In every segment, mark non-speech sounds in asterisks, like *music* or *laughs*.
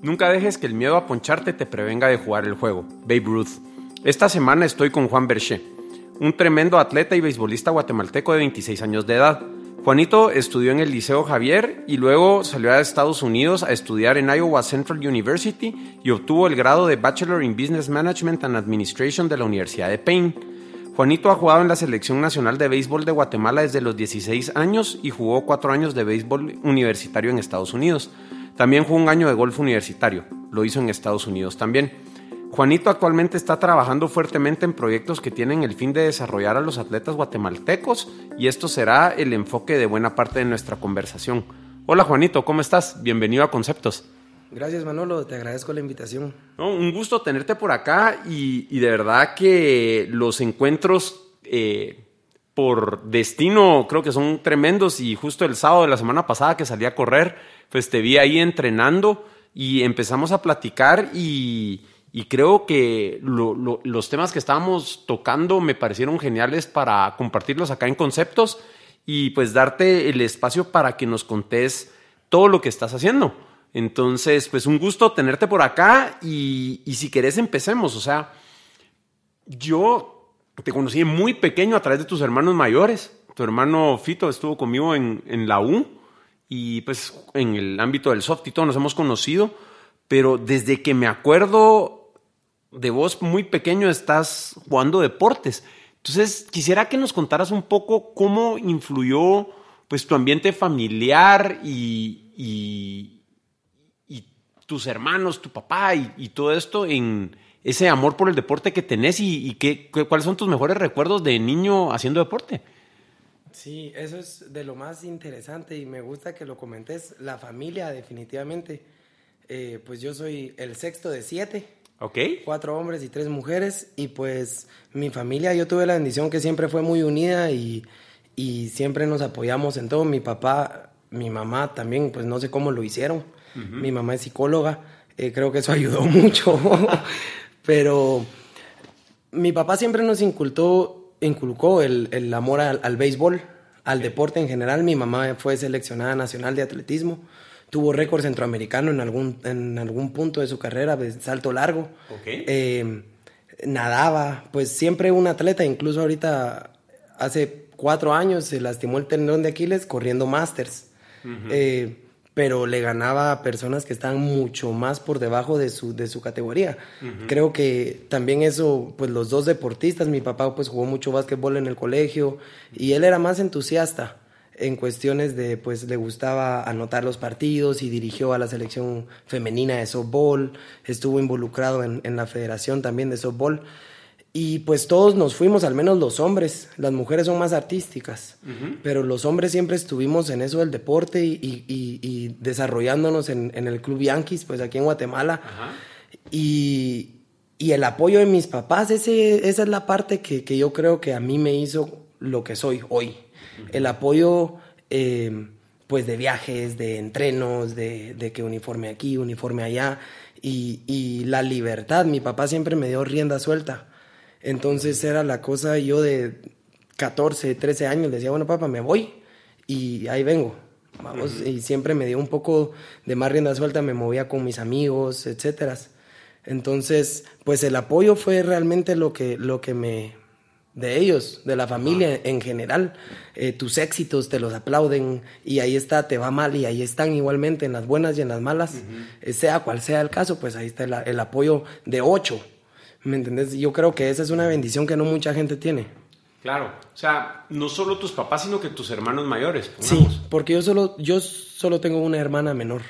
Nunca dejes que el miedo a poncharte te prevenga de jugar el juego. Babe Ruth. Esta semana estoy con Juan Berché, un tremendo atleta y beisbolista guatemalteco de 26 años de edad. Juanito estudió en el Liceo Javier y luego salió a Estados Unidos a estudiar en Iowa Central University y obtuvo el grado de Bachelor in Business Management and Administration de la Universidad de Payne. Juanito ha jugado en la Selección Nacional de Béisbol de Guatemala desde los 16 años y jugó cuatro años de béisbol universitario en Estados Unidos. También jugó un año de golf universitario, lo hizo en Estados Unidos también. Juanito actualmente está trabajando fuertemente en proyectos que tienen el fin de desarrollar a los atletas guatemaltecos y esto será el enfoque de buena parte de nuestra conversación. Hola Juanito, ¿cómo estás? Bienvenido a Conceptos. Gracias Manolo, te agradezco la invitación. un gusto tenerte por acá y, de verdad que los encuentros eh, por destino creo que son tremendos y justo el sábado de la semana pasada que salí a correr, pues te vi ahí entrenando y empezamos a platicar y, creo que los temas que estábamos tocando me parecieron geniales para compartirlos acá en conceptos y pues darte el espacio para que nos contés todo lo que estás haciendo. Entonces, pues un gusto tenerte por acá y, si querés empecemos, o sea, yo te conocí muy pequeño a través de tus hermanos mayores. Tu hermano Fito estuvo conmigo en, en la U y pues en el ámbito del soft y todo nos hemos conocido, pero desde que me acuerdo de vos muy pequeño estás jugando deportes. Entonces quisiera que nos contaras un poco cómo influyó pues tu ambiente familiar y, y, tus hermanos, tu papá y, todo esto en ese amor por el deporte que tenés y, qué, cuáles son tus mejores recuerdos de niño haciendo deporte. Sí, eso es de lo más interesante y me gusta que lo comentes. La familia, definitivamente. Eh, pues yo soy el sexto de siete. Ok. Cuatro hombres y tres mujeres. Y pues mi familia, yo tuve la bendición que siempre fue muy unida y, y siempre nos apoyamos en todo. Mi papá, mi mamá también, pues no sé cómo lo hicieron. Mi mamá es psicóloga. Eh, creo que eso *laughs* ayudó mucho. Pero mi papá siempre nos incultó inculcó el, el amor al, béisbol, al deporte en general. Mi mamá fue seleccionada nacional de atletismo, tuvo récord centroamericano en algún, en algún punto de su carrera de salto largo. Eh, nadaba, pues siempre un atleta, incluso ahorita hace cuatro años se lastimó el tendón de Aquiles corriendo Masters pero le ganaba a personas que estaban mucho más por debajo de su, de su categoría. Creo que también eso, pues los dos deportistas, mi papá pues jugó mucho básquetbol en el colegio y él era más entusiasta en cuestiones de, pues le gustaba anotar los partidos y dirigió a la selección femenina de softball, estuvo involucrado en, en la federación también de softball. Y pues todos nos fuimos, al menos los hombres. Las mujeres son más artísticas, pero los hombres siempre estuvimos en eso del deporte y, desarrollándonos en, el Club Yankees, pues aquí en Guatemala. Y, el apoyo de mis papás, ese, esa es la parte que, yo creo que a mí me hizo lo que soy hoy. El apoyo, eh, pues, de viajes, de entrenos, de, de, que uniforme aquí, uniforme allá, y, y la libertad. Mi papá siempre me dio rienda suelta entonces era la cosa, yo de 14, 13 años decía, bueno, papá, me voy y ahí vengo. Vamos, y siempre me dio un poco de más rienda suelta, me movía con mis amigos, etcétera. Entonces, pues el apoyo fue realmente lo que, lo que me, de ellos, de la familia en general. Eh, tus éxitos te los aplauden y ahí está, te va mal y ahí están igualmente en las buenas y en las malas. Eh, sea cual sea el caso, pues ahí está el, el apoyo de ocho ¿Me entendés? Yo creo que esa es una bendición que no mucha gente tiene. Claro, o sea, no solo tus papás, sino que tus hermanos mayores. Sí, porque yo solo, yo solo tengo una hermana menor.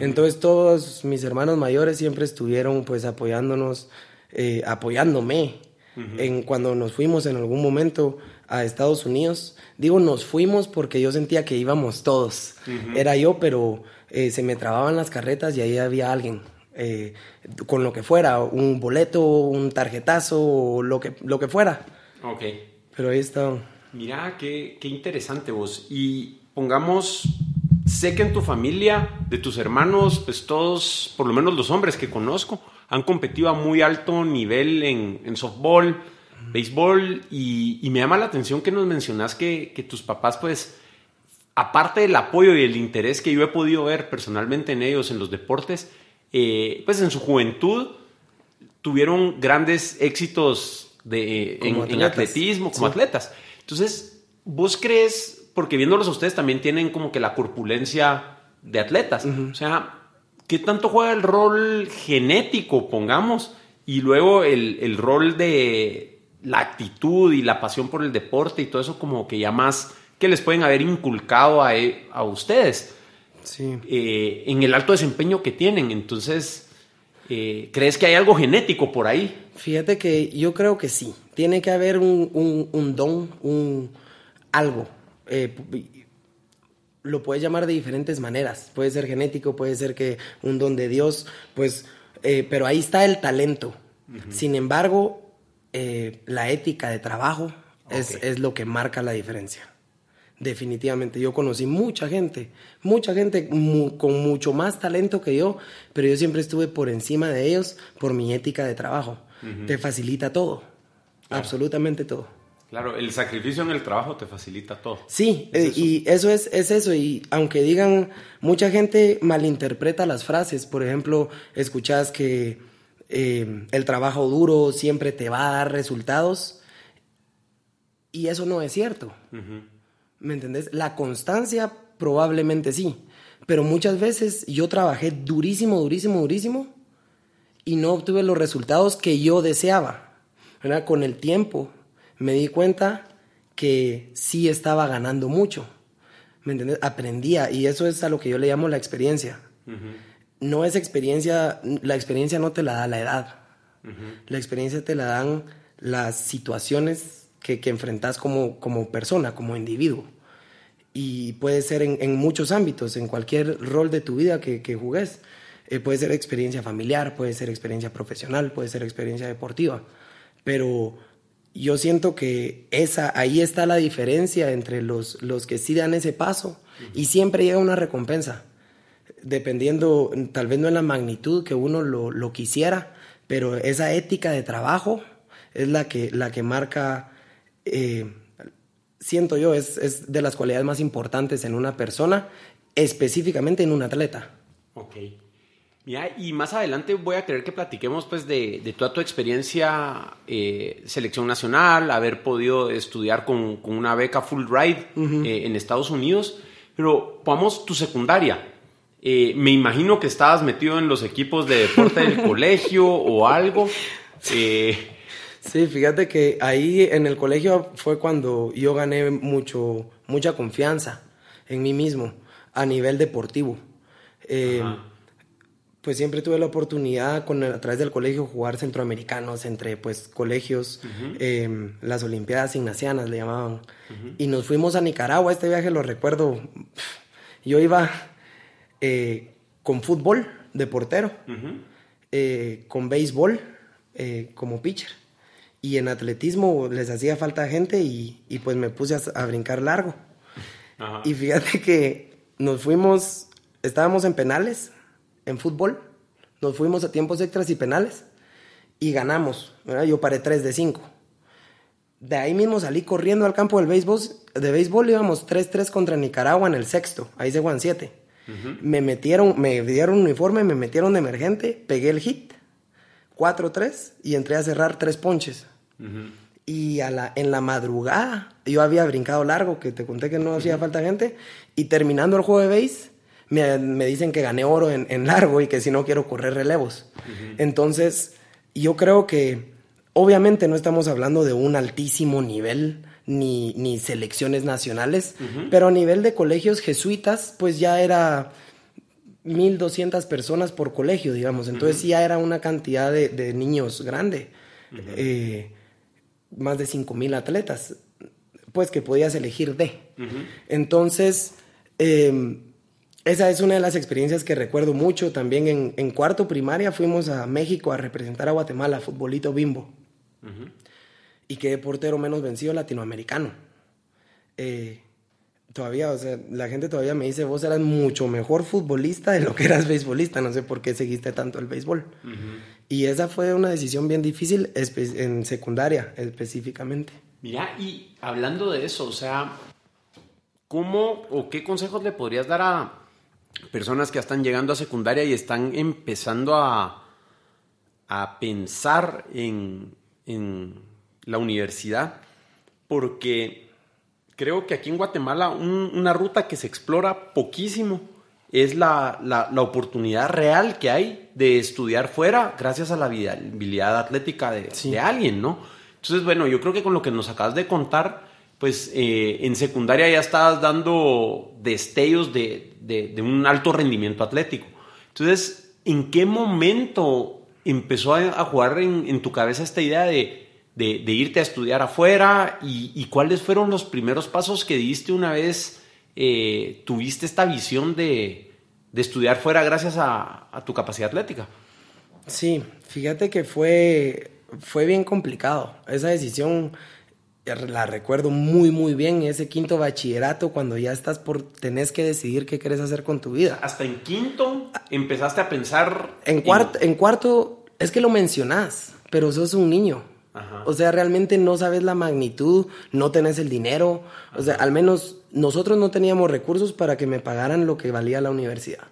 Entonces todos mis hermanos mayores siempre estuvieron pues apoyándonos, eh, apoyándome. en, cuando nos fuimos en algún momento a Estados Unidos, digo nos fuimos porque yo sentía que íbamos todos. Era yo, pero eh, se me trababan las carretas y ahí había alguien. Eh, con lo que fuera, un boleto, un tarjetazo, lo que, lo que fuera. Ok. Pero ahí está. Mira, qué, qué interesante vos. Y pongamos, sé que en tu familia, de tus hermanos, pues todos, por lo menos los hombres que conozco, han competido a muy alto nivel en, en softball, béisbol, y, y, me llama la atención que nos mencionas que, que tus papás, pues, aparte del apoyo y el interés que yo he podido ver personalmente en ellos en los deportes, eh, pues en su juventud tuvieron grandes éxitos de, en, atletismo, como atletas. Entonces, ¿vos crees, porque viéndolos a ustedes también tienen como que la corpulencia de atletas, o sea, ¿qué tanto juega el rol genético, pongamos, y luego el, el rol de la actitud y la pasión por el deporte y todo eso como que ya más que les pueden haber inculcado a, e, a ustedes sí. Eh, en el alto desempeño que tienen. Entonces, eh, ¿crees que hay algo genético por ahí? Fíjate que yo creo que sí. Tiene que haber un, un, don, un algo. Eh, lo puedes llamar de diferentes maneras. Puede ser genético, puede ser que un don de Dios, pues, pero ahí está el talento. Sin embargo, la ética de trabajo es, es lo que marca la diferencia. Definitivamente, yo conocí mucha gente, mucha gente con mucho más talento que yo, pero yo siempre estuve por encima de ellos por mi ética de trabajo. Te facilita todo, absolutamente todo. Claro, el sacrificio en el trabajo te facilita todo. Sí, eh, y eso es, es eso. Y aunque digan, mucha gente malinterpreta las frases. Por ejemplo, escuchas que eh, el trabajo duro siempre te va a dar resultados. Y eso no es cierto. ¿Me entendés? La constancia probablemente sí, pero muchas veces yo trabajé durísimo, durísimo, durísimo y no obtuve los resultados que yo deseaba. Con el tiempo me di cuenta que sí estaba ganando mucho. ¿Me entendés? Aprendía y eso es a lo que yo le llamo la experiencia. No es experiencia, la experiencia no te la da la edad. La experiencia te la dan las situaciones que, que enfrentas como, como persona, como individuo. Y puede ser en, muchos ámbitos, en cualquier rol de tu vida que, que jugues. Eh, puede ser experiencia familiar, puede ser experiencia profesional, puede ser experiencia deportiva. Pero yo siento que esa, ahí está la diferencia entre los, los que sí dan ese paso y siempre llega una recompensa, dependiendo, tal vez no en la magnitud que uno lo, lo quisiera, pero esa ética de trabajo es la que, la que marca eh, siento yo, es, es, de las cualidades más importantes en una persona, específicamente en un atleta. Ok. Mira, y más adelante voy a querer que platiquemos pues de, de toda tu experiencia eh, selección nacional, haber podido estudiar con, con una beca full ride eh, en Estados Unidos, pero vamos tu secundaria. Eh, me imagino que estabas metido en los equipos de deporte del *laughs* colegio o algo. Eh, Sí, fíjate que ahí en el colegio fue cuando yo gané mucho, mucha confianza en mí mismo a nivel deportivo. Eh, pues siempre tuve la oportunidad con a través del colegio jugar centroamericanos entre pues colegios, em, las Olimpiadas Ignacianas le llamaban. Y nos fuimos a Nicaragua, este viaje lo recuerdo, yo iba eh, con fútbol de portero, eh, con béisbol como pitcher y en atletismo les hacía falta gente y, pues me puse a, brincar largo. Y fíjate que nos fuimos, estábamos en penales, en fútbol, nos fuimos a tiempos extras y penales y ganamos. Yo paré 3 de 5. De ahí mismo salí corriendo al campo del béisbol, de béisbol íbamos 3-3 contra Nicaragua en el sexto, ahí se juegan 7. Me metieron, me dieron un uniforme, me metieron de emergente, pegué el hit, 4-3 y entré a cerrar tres ponches. Y a la, en la madrugada, yo había brincado largo, que te conté que no hacía falta gente, y terminando el juego de base, me, me dicen que gané oro en, en, largo y que si no quiero correr relevos. Entonces, yo creo que obviamente no estamos hablando de un altísimo nivel, ni, ni selecciones nacionales, pero a nivel de colegios jesuitas, pues ya era 1200 personas por colegio, digamos. Entonces ya era una cantidad de, de niños grande más de 5.000 atletas, pues que podías elegir de. Entonces, em, esa es una de las experiencias que recuerdo mucho. También en, cuarto primaria fuimos a México a representar a Guatemala, futbolito bimbo. Y qué portero menos vencido latinoamericano. Eh, todavía, o sea, la gente todavía me dice, vos eras mucho mejor futbolista de lo que eras beisbolista, no sé por qué seguiste tanto el béisbol. Y esa fue una decisión bien difícil en secundaria específicamente. Mira, y hablando de eso, o sea, ¿cómo o qué consejos le podrías dar a, personas que están llegando a secundaria y están empezando a, a pensar en, en la universidad, porque creo que aquí en Guatemala una ruta que se explora poquísimo es la, la, oportunidad real que hay de estudiar fuera gracias a la habilidad atlética de, de, alguien, ¿no? Entonces, bueno, yo creo que con lo que nos acabas de contar, pues eh, en secundaria ya estabas dando destellos de, de, un alto rendimiento atlético. Entonces, ¿en qué momento empezó a, jugar en, en, tu cabeza esta idea de, irte a estudiar afuera y, cuáles fueron los primeros pasos que diste una vez eh, tuviste esta visión de, estudiar fuera gracias a, tu capacidad atlética. Sí, fíjate que fue, fue bien complicado. Esa decisión la recuerdo muy, muy bien. Ese quinto bachillerato, cuando ya estás por, tenés que decidir qué quieres hacer con tu vida. Hasta en quinto empezaste a pensar. En, cuarto, en cuarto, es que lo mencionás, pero sos un niño. O sea, realmente no sabes la magnitud, no tenés el dinero. O sea, al menos nosotros no teníamos recursos para que me pagaran lo que valía la universidad.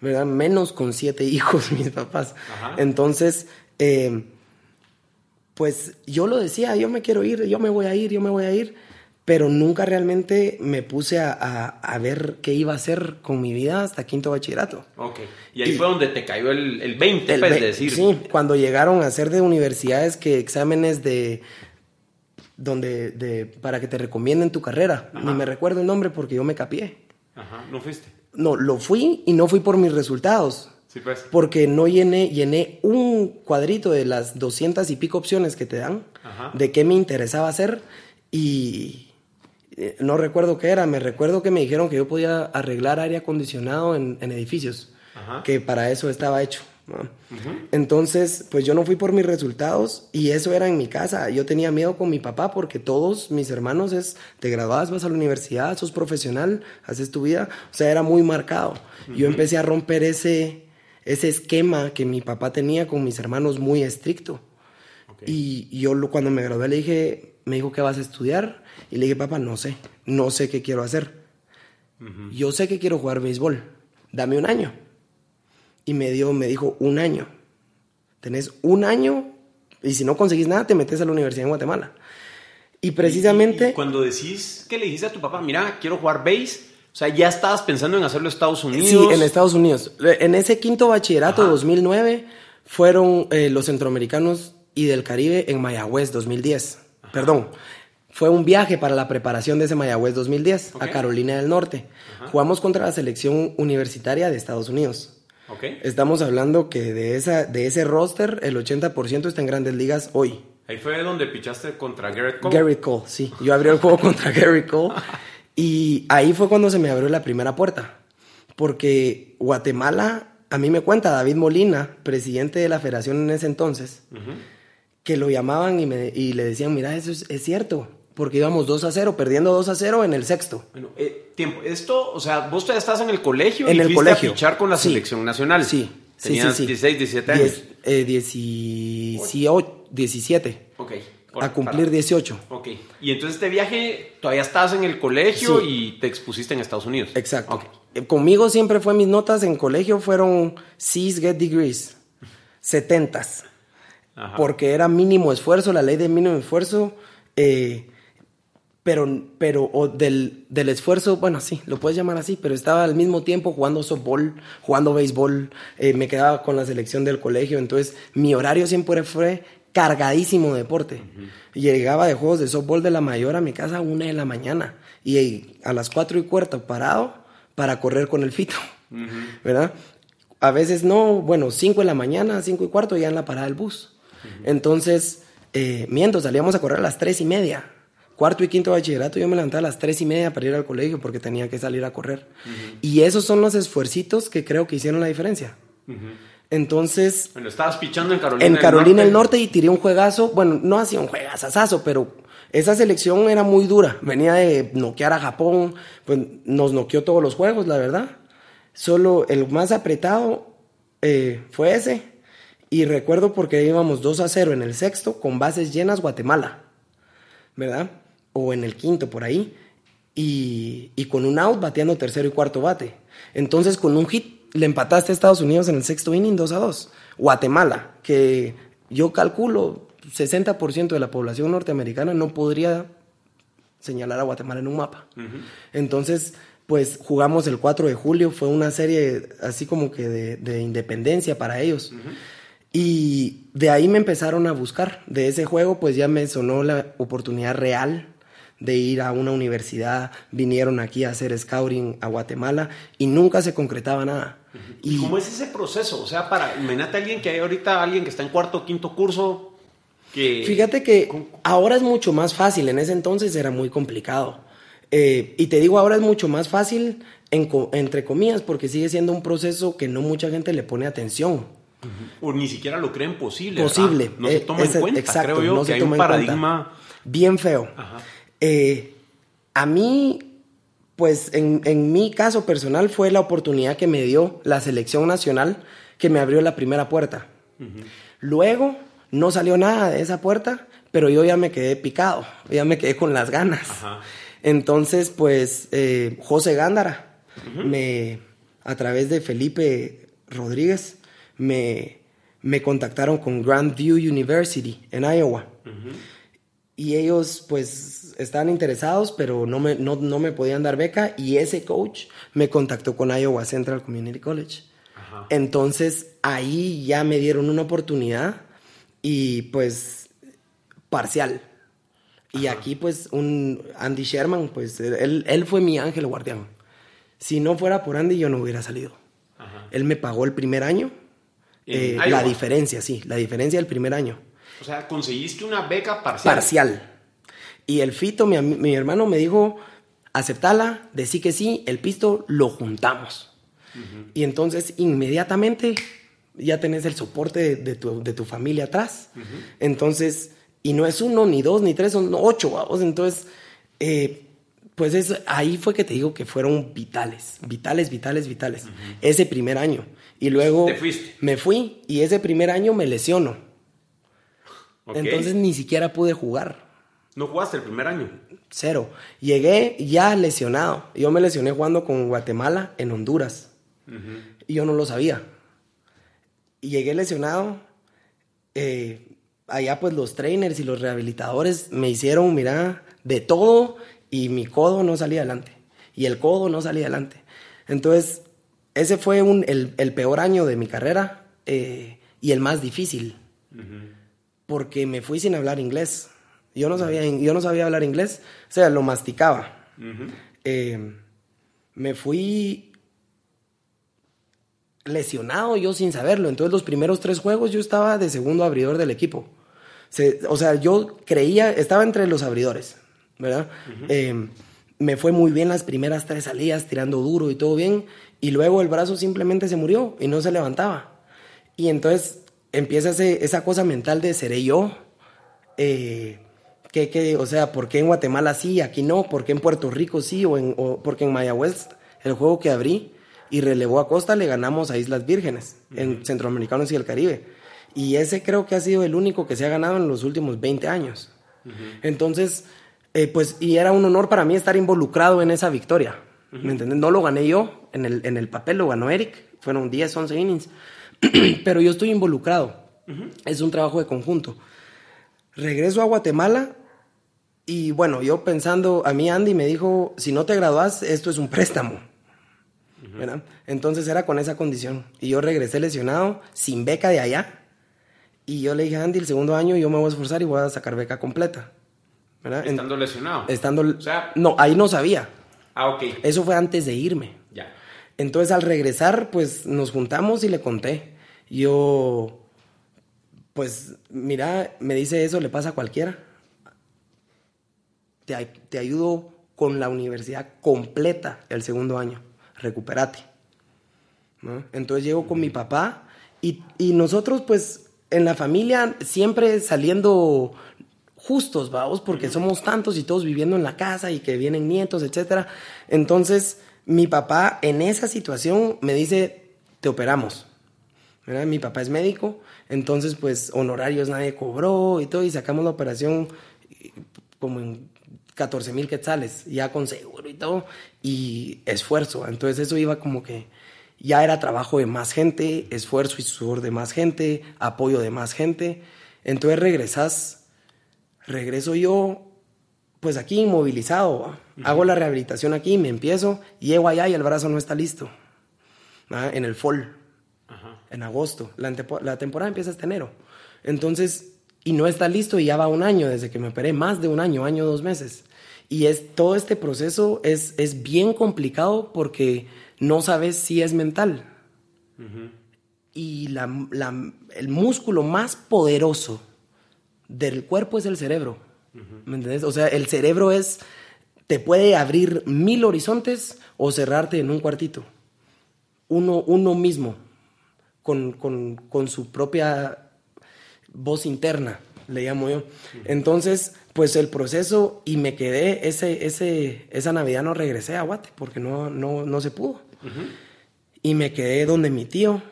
¿Verdad? Menos con siete *laughs* hijos, mis papás. Entonces, eh, pues yo lo decía, yo me quiero ir, yo me voy a ir, yo me voy a ir pero nunca realmente me puse a, a, ver qué iba a hacer con mi vida hasta quinto bachillerato. Ok, y ahí fue donde te cayó el, el 20, pues, decir. Sí, cuando llegaron a hacer de universidades que exámenes de donde de, para que te recomienden tu carrera. Ni me recuerdo el nombre porque yo me capié. Ajá, ¿no fuiste? No, lo fui y no fui por mis resultados. Sí, pues. Porque no llené, llené un cuadrito de las doscientas y pico opciones que te dan de qué me interesaba hacer y, eh, no recuerdo qué era, me recuerdo que me dijeron que yo podía arreglar aire acondicionado en, edificios, que para eso estaba hecho. Entonces, pues yo no fui por mis resultados y eso era en mi casa. Yo tenía miedo con mi papá porque todos mis hermanos es, te graduas, vas a la universidad, sos profesional, haces tu vida. O sea, era muy marcado. Yo empecé a romper ese, ese esquema que mi papá tenía con mis hermanos muy estricto. Y yo cuando me gradué le dije, me dijo, ¿qué vas a estudiar? Y le dije, papá, no sé, no sé qué quiero hacer. Yo sé que quiero jugar béisbol, dame un año. Y me, dio, me dijo, un año. Tenés un año y si no conseguís nada, te metes a la universidad en Guatemala. Y precisamente... cuando decís que le dijiste a tu papá, mira, quiero jugar béis, o sea, ya estabas pensando en hacerlo en Estados Unidos. Sí, en Estados Unidos. En ese quinto bachillerato de 2009 fueron eh, los centroamericanos y del Caribe en Mayagüez 2010. Perdón, fue un viaje para la preparación de ese Mayagüez 2010 a Carolina del Norte. Jugamos contra la selección universitaria de Estados Unidos. Estamos hablando que de, esa, de ese roster, el 80% está en grandes ligas hoy. Ahí fue donde pichaste contra Garrett Cole. Garrett Cole, sí. Yo abrí el juego contra *laughs* Garrett Cole. y ahí fue cuando se me abrió la primera puerta. Porque Guatemala, a mí me cuenta David Molina, presidente de la federación en ese entonces, que lo llamaban y, me, y le decían, mira, eso es, cierto, porque íbamos 2 a 0, perdiendo 2 a 0 en el sexto. Bueno, eh, tiempo, esto, o sea, vos todavía estás en el colegio en y el colegio. a fichar con la selección nacional. Sí. Tenías sí, 16, 17 años. eh, 18, 17. Ok. a cumplir 18. Ok. Y entonces este viaje, todavía estás en el colegio y te expusiste en Estados Unidos. Exacto. Eh, conmigo siempre fue mis notas en colegio fueron C's, get degrees, 70s porque era mínimo esfuerzo, la ley de mínimo esfuerzo, eh, pero, pero o del, del, esfuerzo, bueno, sí, lo puedes llamar así, pero estaba al mismo tiempo jugando softball, jugando béisbol, eh, me quedaba con la selección del colegio, entonces mi horario siempre fue cargadísimo de deporte. Llegaba de juegos de softball de la mayor a mi casa a una de la mañana y a las cuatro y cuarto parado para correr con el fito, ¿verdad? A veces no, bueno, cinco de la mañana, cinco y cuarto ya en la parada del bus. Entonces, eh, miento, salíamos a correr a las tres y media. Cuarto y quinto bachillerato, yo me levantaba a las tres y media para ir al colegio porque tenía que salir a correr. Y esos son los esfuercitos que creo que hicieron la diferencia. Entonces. Bueno, estabas pichando en Carolina En Carolina del Norte. y tiré un juegazo. Bueno, no hacía un juegazazazo, pero esa selección era muy dura. Venía de noquear a Japón. Pues nos noqueó todos los juegos, la verdad. Solo el más apretado eh, fue ese. Y recuerdo porque íbamos 2 a 0 en el sexto con bases llenas Guatemala, ¿verdad? O en el quinto por ahí. y, y con un out bateando tercero y cuarto bate. Entonces, con un hit le empataste a Estados Unidos en el sexto inning 2 a 2. Guatemala, que yo calculo 60% de la población norteamericana no podría señalar a Guatemala en un mapa. Entonces, pues jugamos el 4 de julio, fue una serie así como que de, independencia para ellos. Y de ahí me empezaron a buscar. De ese juego, pues ya me sonó la oportunidad real de ir a una universidad, vinieron aquí a hacer scouting a Guatemala y nunca se concretaba nada. ¿Y, cómo es ese proceso? O sea, para, imagínate a alguien que hay ahorita, alguien que está en cuarto o quinto curso, que... Fíjate que ahora es mucho más fácil, en ese entonces era muy complicado. Eh, y te digo, ahora es mucho más fácil, entre comillas, porque sigue siendo un proceso que no mucha gente le pone atención. O ni siquiera lo creen posible. Posible. No se eh, toma en cuenta, exacto, creo yo, no que hay un paradigma... Bien feo. Eh, a mí, pues en, en, mi caso personal fue la oportunidad que me dio la selección nacional que me abrió la primera puerta. Luego no salió nada de esa puerta, pero yo ya me quedé picado, ya me quedé con las ganas. Entonces, pues, eh, José Gándara, me, a través de Felipe Rodríguez, me, me contactaron con Grandview University en Iowa. Y ellos, pues, estaban interesados, pero no me, no, no me podían dar beca. Y ese coach me contactó con Iowa Central Community College. Entonces, ahí ya me dieron una oportunidad y pues parcial. Y aquí pues un Andy Sherman, pues él, él, fue mi ángel guardián. Si no fuera por Andy yo no hubiera salido. Él me pagó el primer año. Eh, la diferencia, sí, la diferencia del primer año. O sea, conseguiste una beca parcial. Parcial. Y el Fito, mi, mi hermano, me dijo, aceptala, decí que sí, el pisto lo juntamos. Y entonces inmediatamente ya tenés el soporte de, tu, de tu, familia atrás. Entonces, y no es uno, ni dos, ni tres, son ocho, vamos. Entonces, eh, pues es, ahí fue que te digo que fueron vitales, vitales, vitales, vitales. Ese primer año. Y luego me fui y ese primer año me lesiono. Entonces ni siquiera pude jugar. ¿No jugaste el primer año? Cero. Llegué ya lesionado. Yo me lesioné jugando con Guatemala en Honduras. Y yo no lo sabía. Y llegué lesionado. Eh, allá pues los trainers y los rehabilitadores me hicieron, mira, de todo y mi codo no salía adelante. Y el codo no salía adelante. Entonces, ese fue el, peor año de mi carrera eh, y el más difícil. Porque me fui sin hablar inglés. Yo no sabía, yo no sabía hablar inglés, o sea, lo masticaba. Eh, me fui lesionado yo sin saberlo. Entonces los primeros tres juegos yo estaba de segundo abridor del equipo. o sea, yo creía, estaba entre los abridores, ¿verdad? Em, me fue muy bien las primeras tres salidas, tirando duro y todo bien. Y luego el brazo simplemente se murió y no se levantaba. Y entonces empieza esa cosa mental de seré yo. Eh, que, o sea, ¿por qué en Guatemala sí, aquí no? ¿Por qué en Puerto Rico sí? O, en, o porque en Mayagüez, el juego que abrí, y relevó a Costa, le ganamos a Islas Vírgenes, en Centroamericanos y el Caribe. Y ese creo que ha sido el único que se ha ganado en los últimos 20 años. Entonces, eh, pues, y era un honor para mí estar involucrado en esa victoria. ¿Me entiendes? No lo gané yo, en el, en el papel lo ganó Eric, fueron 10, 11 innings, *clears throat* pero yo estoy involucrado. Es un trabajo de conjunto. Regreso a Guatemala y bueno, yo pensando, a mí Andy me dijo, si no te graduas, esto es un préstamo. Entonces era con esa condición. Y yo regresé lesionado, sin beca de allá. Y yo le dije a Andy, el segundo año yo me voy a esforzar y voy a sacar beca completa. Estando lesionado. Estando... no, ahí no sabía. Ah, ok. Eso fue antes de irme. Ya. Entonces al regresar, pues nos juntamos y le conté. Yo, pues, mira, me dice eso, le pasa a cualquiera. Te, te ayudo con la universidad completa el segundo año recupérate. Entonces llego con mi papá y, nosotros pues en la familia siempre saliendo justos, vamos, porque somos tantos y todos viviendo en la casa y que vienen nietos, etc. Entonces mi papá en esa situación me dice, te operamos. Mi papá es médico, entonces pues honorarios nadie cobró y todo y sacamos la operación como en 14 mil quetzales, ya con seguro y todo, y esfuerzo. Entonces eso iba como que ya era trabajo de más gente, esfuerzo y sudor de más gente, apoyo de más gente. Entonces regresas, regreso yo, pues aquí inmovilizado, hago la rehabilitación aquí, me empiezo, llego allá y el brazo no está listo, en el fall, en agosto. La, la temporada empieza este enero. Entonces, y no está listo y ya va un año desde que me operé, más de un año, año, dos meses. Y es, todo este proceso es, es bien complicado porque no sabes si es mental. Y la, el músculo más poderoso del cuerpo es el cerebro. ¿Me entiendes? O sea, el cerebro es, te puede abrir mil horizontes o cerrarte en un cuartito. Uno, uno mismo, con, con, con su propia voz interna, le llamo yo. Entonces, pues el proceso y me quedé, ese, ese, esa Navidad no regresé a Guate porque no, no, no se pudo. Y me quedé donde mi tío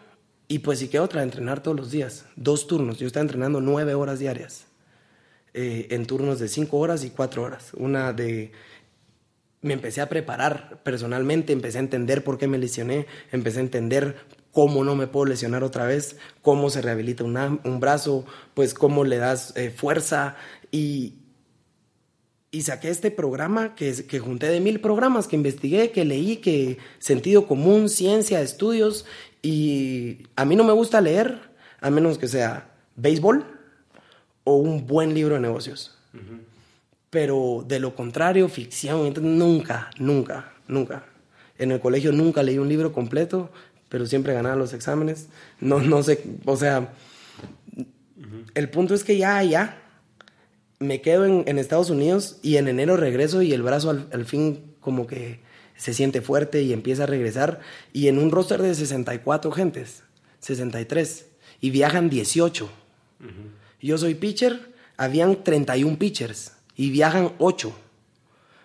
y pues sí que otra, entrenar todos los días, dos turnos. Yo estaba entrenando nueve horas diarias, eh, en turnos de cinco horas y cuatro horas. Una de... Me empecé a preparar personalmente, empecé a entender por qué me lesioné, empecé a entender cómo no me puedo lesionar otra vez, cómo se rehabilita un brazo, pues cómo le das eh, fuerza y, y saqué este programa que, que junté de mil programas que investigué, que leí, que sentido común, ciencia, estudios y a mí no me gusta leer a menos que sea béisbol o un buen libro de negocios. Pero de lo contrario, ficción, nunca, nunca, nunca. En el colegio nunca leí un libro completo, pero siempre ganaba los exámenes. No, no sé, o sea, el punto es que ya, ya, me quedo en, Estados Unidos y en enero regreso y el brazo al, fin como que se siente fuerte y empieza a regresar. Y en un roster de 64 gentes, 63, y viajan 18. Yo soy pitcher, habían 31 pitchers y viajan 8.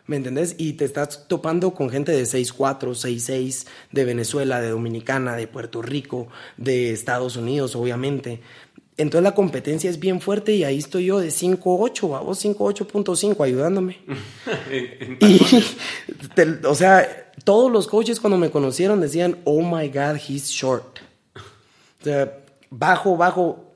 ¿Me entendés? Y te estás topando con gente de 6'4, 6'6, de Venezuela, de Dominicana, de Puerto Rico, de Estados Unidos, obviamente. Entonces la competencia es bien fuerte y ahí estoy yo de 5'8, vos 5'8.5 ayudándome. *laughs* y, *laughs* o sea, todos los coaches cuando me conocieron decían, oh my God, he's short. O sea, bajo, bajo,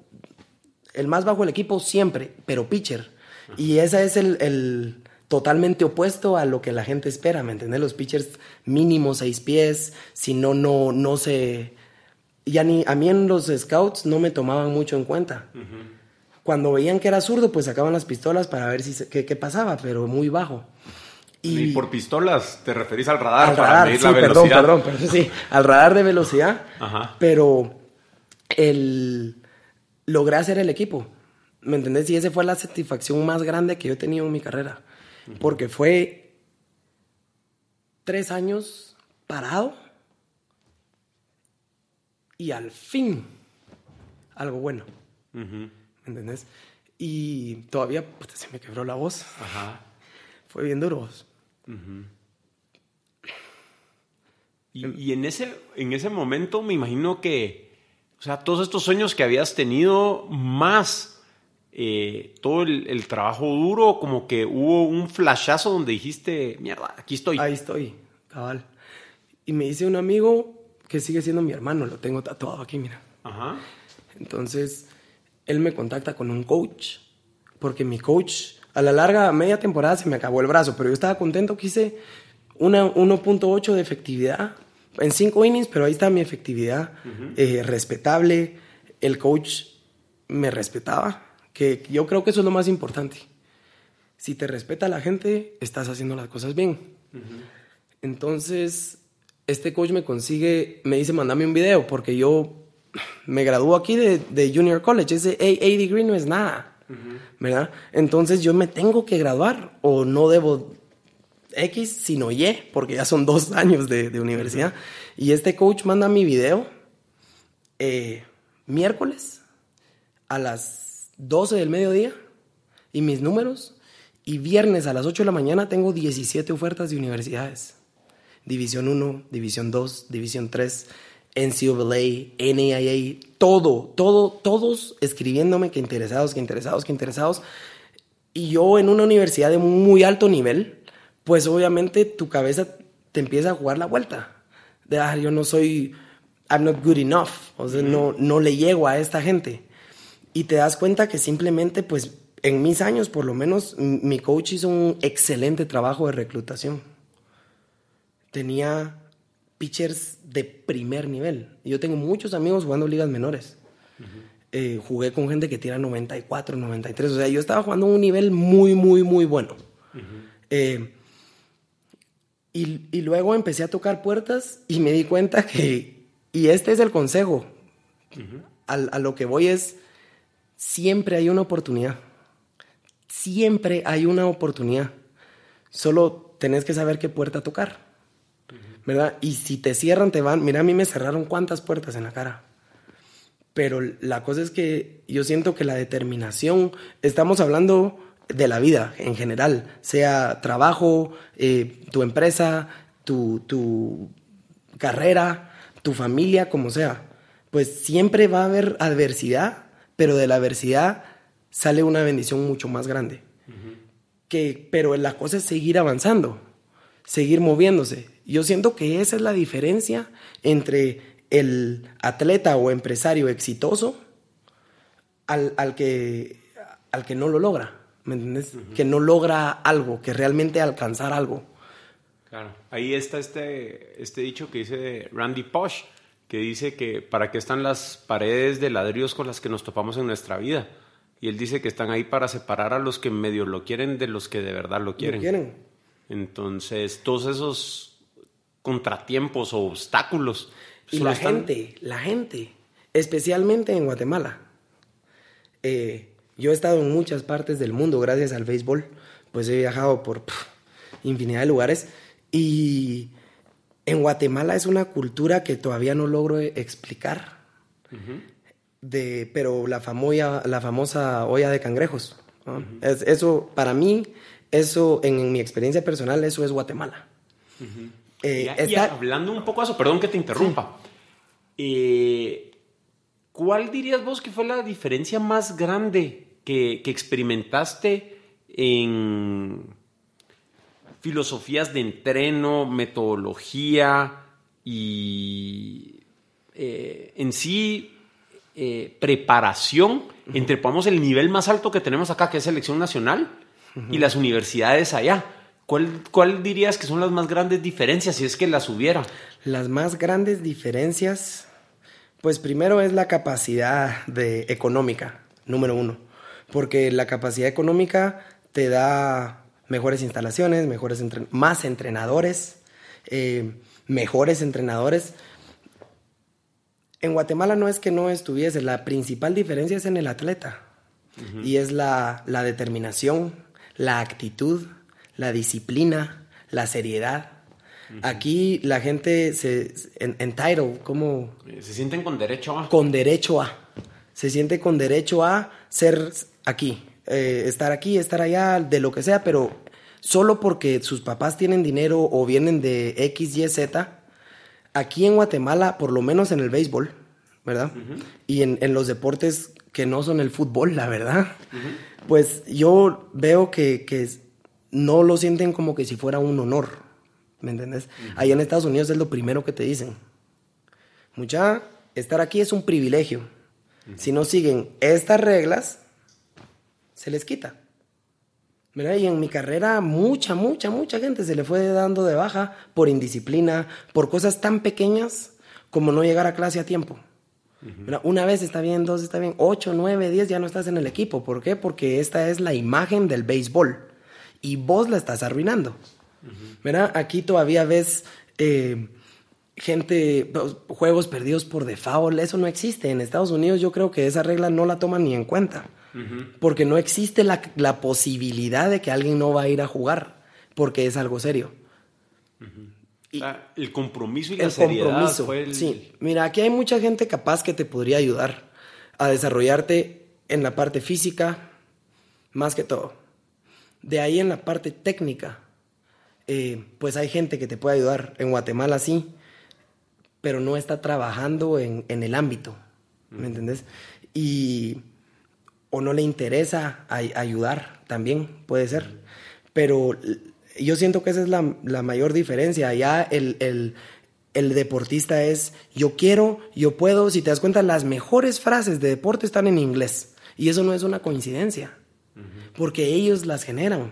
el más bajo del equipo siempre, pero pitcher. Y ese es el totalmente opuesto a lo que la gente espera, ¿me entiendes? Los pitchers mínimo seis pies, si no, no, no se... Ya ni, a mí en los scouts no me tomaban mucho en cuenta. Cuando veían que era zurdo, pues sacaban las pistolas para ver si qué, pasaba, pero muy bajo. Y, por pistolas te referís al radar al para medir la velocidad. Perdón, perdón, sí, al radar de velocidad. Pero el logré hacer el equipo. ¿Me entendés? Y esa fue la satisfacción más grande que yo he tenido en mi carrera porque fue tres años parado y al fin algo bueno. ¿Me entendés? Y todavía se me quebró la voz. Fue bien duro. y, en, ese, en ese momento me imagino que, o sea, todos estos sueños que habías tenido, más eh, todo el, trabajo duro, como que hubo un flashazo donde dijiste, mierda, aquí estoy. Ahí estoy, cabal. Y me dice un amigo que sigue siendo mi hermano, lo tengo tatuado aquí, mira. Ajá. Entonces, él me contacta con un coach, porque mi coach, a la larga, media temporada se me acabó el brazo, pero yo estaba contento que hice una 1.8 de efectividad en 5 innings, pero ahí está mi efectividad, eh, respetable. El coach me respetaba, que yo creo que eso es lo más importante. Si te respeta la gente, estás haciendo las cosas bien. Entonces, este coach me consigue, me dice, mandame un video, porque yo me graduó aquí de, de Junior College. Ese A, degree no es nada, ¿verdad? Entonces yo me tengo que graduar o no debo X, sino Y, porque ya son dos años de, de universidad. Y este coach manda mi video eh, miércoles a las 12 del mediodía y mis números. Y viernes a las 8 de la mañana tengo 17 ofertas de universidades. División 1, División 2, División 3, NCAA, NAIA, todo, todo, todos escribiéndome que interesados, que interesados, que interesados. Y yo en una universidad de muy alto nivel, pues obviamente tu cabeza te empieza a jugar la vuelta. De, ah, yo no soy, I'm not good enough, o sea, no, no le llego a esta gente. Y te das cuenta que simplemente, pues, en mis años, por lo menos, mi coach hizo un excelente trabajo de reclutación. Tenía pitchers de primer nivel. Yo tengo muchos amigos jugando ligas menores. Eh, jugué con gente que tira 94, 93. O sea, yo estaba jugando a un nivel muy, muy, muy bueno. Eh, y, y, luego empecé a tocar puertas y me di cuenta que, y este es el consejo, a, a lo que voy es, siempre hay una oportunidad. Siempre hay una oportunidad. Solo tenés que saber qué puerta tocar. ¿Verdad? Y si te cierran, te van. Mira, a mí me cerraron cuántas puertas en la cara. Pero la cosa es que yo siento que la determinación, estamos hablando de la vida en general, sea trabajo, eh, tu empresa, tu, tu carrera, tu familia, como sea. Pues siempre va a haber adversidad, pero de la adversidad sale una bendición mucho más grande. que, pero la cosa es seguir avanzando, seguir moviéndose. Yo siento que esa es la diferencia entre el atleta o empresario exitoso al, al que, al que no lo logra, ¿me entiendes? Que no logra algo, que realmente alcanzar algo. Claro, ahí está este, este dicho que dice Randy Posh, que dice que para qué están las paredes de ladrillos con las que nos topamos en nuestra vida. Y él dice que están ahí para separar a los que medio lo quieren de los que de verdad lo quieren. Lo quieren. Entonces, todos esos contratiempos o obstáculos. Y la gente, la gente, especialmente en Guatemala. Eh, yo he estado en muchas partes del mundo gracias al béisbol, pues he viajado por infinidad de lugares y en Guatemala es una cultura que todavía no logro explicar, de, pero la, famosa, la famosa olla de cangrejos. es, eso, para mí, eso, en, mi experiencia personal, eso es Guatemala. Eh, hablando un poco de eso, perdón que te interrumpa. Eh, ¿Cuál dirías vos que fue la diferencia más grande que, experimentaste en filosofías de entreno, metodología y eh, en sí preparación entre, pongamos, el nivel más alto que tenemos acá, que es selección nacional, y las universidades allá? ¿Cuál, dirías que son las más grandes diferencias, si es que las hubiera? Las más grandes diferencias, pues primero es la capacidad de, económica, número uno, porque la capacidad económica te da mejores instalaciones, mejores más entrenadores, eh, mejores entrenadores. En Guatemala no es que no estuviese, la principal diferencia es en el atleta. Y es la, la determinación, la actitud, la disciplina, la seriedad. Aquí la gente se en, como eh, se sienten con derecho a. Con derecho a. Se siente con derecho a ser aquí, eh, estar aquí, estar allá, de lo que sea, pero solo porque sus papás tienen dinero o vienen de X, Y, Z, aquí en Guatemala, por lo menos en el béisbol, ¿verdad? Y en, los deportes que no son el fútbol, la verdad, pues yo veo que, que no lo sienten como que si fuera un honor, ¿me entiendes? Ahí en Estados Unidos es lo primero que te dicen. Mucha, estar aquí es un privilegio. Si no siguen estas reglas, se les quita. Mira, y en mi carrera mucha, mucha, mucha gente se le fue dando de baja por indisciplina, por cosas tan pequeñas como no llegar a clase a tiempo. una vez está bien, dos está bien, ocho, nueve, diez ya no estás en el equipo. ¿Por qué? Porque esta es la imagen del béisbol y vos la estás arruinando. Aquí todavía ves eh, gente, pues, juegos perdidos por default, eso no existe. En Estados Unidos yo creo que esa regla no la toman ni en cuenta, porque no existe la, posibilidad de que alguien no va a ir a jugar, porque es algo serio. el compromiso y la el seriedad Sí, mira, aquí hay mucha gente capaz que te podría ayudar a desarrollarte en la parte física, más que todo. De ahí en la parte técnica, eh, pues hay gente que te puede ayudar. En Guatemala sí, pero no está trabajando en, el ámbito, ¿me entendés? Y o no le interesa ayudar, también puede ser. Pero yo siento que esa es la, mayor diferencia. Ya el, el, deportista es yo quiero, yo puedo. Si te das cuenta, las mejores frases de deporte están en inglés. Y eso no es una coincidencia, porque ellos las generan.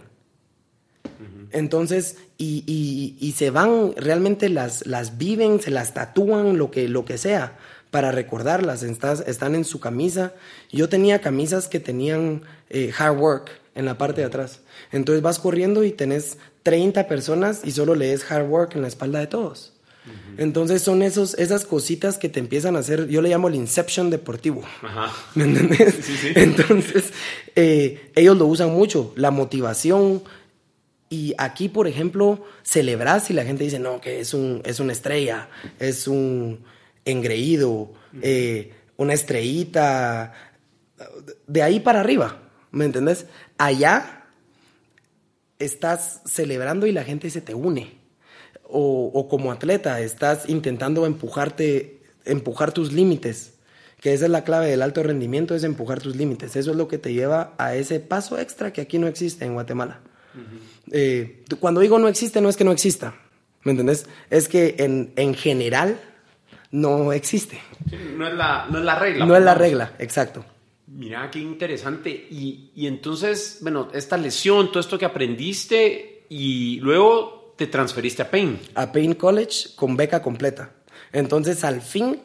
Entonces, y, se van, realmente las, las viven, se las tatúan, lo que, lo que sea para recordarlas. están en su camisa. Yo tenía camisas que tenían eh, hard work en la parte de atrás. Entonces vas corriendo y tenés 30 personas y solo lees hard work en la espalda de todos. Entonces son esos, esas cositas que te empiezan a hacer, yo le llamo el inception deportivo. ¿Me entiendes? Entonces eh, ellos lo usan mucho, la motivación. Y aquí, por ejemplo, celebras y la gente dice, no, que es, un, es una estrella, es un engreído, eh, una estrellita, de ahí para arriba, ¿me entendés? Allá estás celebrando y la gente se te une. O, como atleta estás intentando empujarte, empujar tus límites, que esa es la clave del alto rendimiento, es empujar tus límites. Eso es lo que te lleva a ese paso extra que aquí no existe en Guatemala. Eh, cuando digo no existe, no es que no exista, ¿me entendés? Es que en, en general no existe. no, es la, no es la regla. No es la regla, exacto. Mira, qué interesante. Y, y, entonces, bueno, esta lesión, todo esto que aprendiste y luego te transferiste a Payne. A Payne College con beca completa. Entonces, al fin,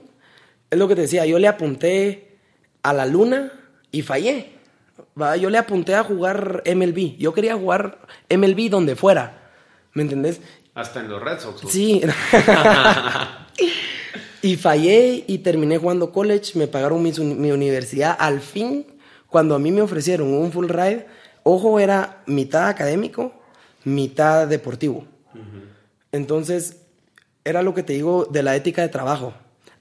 es lo que te decía, yo le apunté a la luna y fallé. Yo le apunté a jugar MLB. Yo quería jugar MLB donde fuera. ¿Me entendés? Hasta en los Red Sox. Sí. *laughs* *laughs* Y fallé y terminé jugando college, me pagaron mi, universidad. Al fin, cuando a mí me ofrecieron un full ride, ojo, era mitad académico, mitad deportivo. Entonces, era lo que te digo de la ética de trabajo.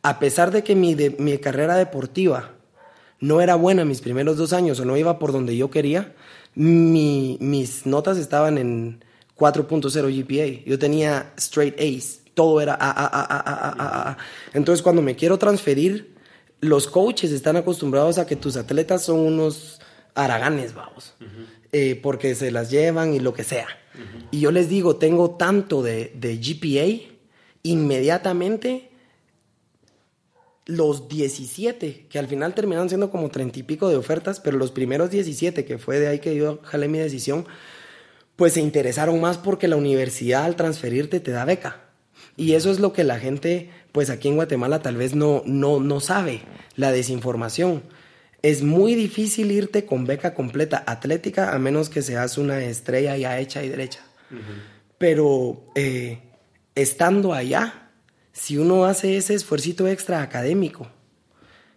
A pesar de que mi, mi carrera deportiva no era buena mis primeros dos años o no iba por donde yo quería, mis notas estaban en 4.0 GPA. Yo tenía straight A's todo era ah, ah, ah, Entonces, cuando me quiero transferir, los coaches están acostumbrados a que tus atletas son unos araganes, vamos, eh, porque se las llevan y lo que sea. Y yo les digo, tengo tanto de, de GPA, inmediatamente los 17, que al final terminaron siendo como 30 y pico de ofertas, pero los primeros 17, que fue de ahí que yo jalé mi decisión, pues se interesaron más porque la universidad al transferirte te da beca. Y eso es lo que la gente, pues aquí en Guatemala tal vez no, no, no sabe, la desinformación. Es muy difícil irte con beca completa atlética a menos que seas una estrella ya hecha y derecha. Pero eh, estando allá, si uno hace ese esfuerzo extra académico,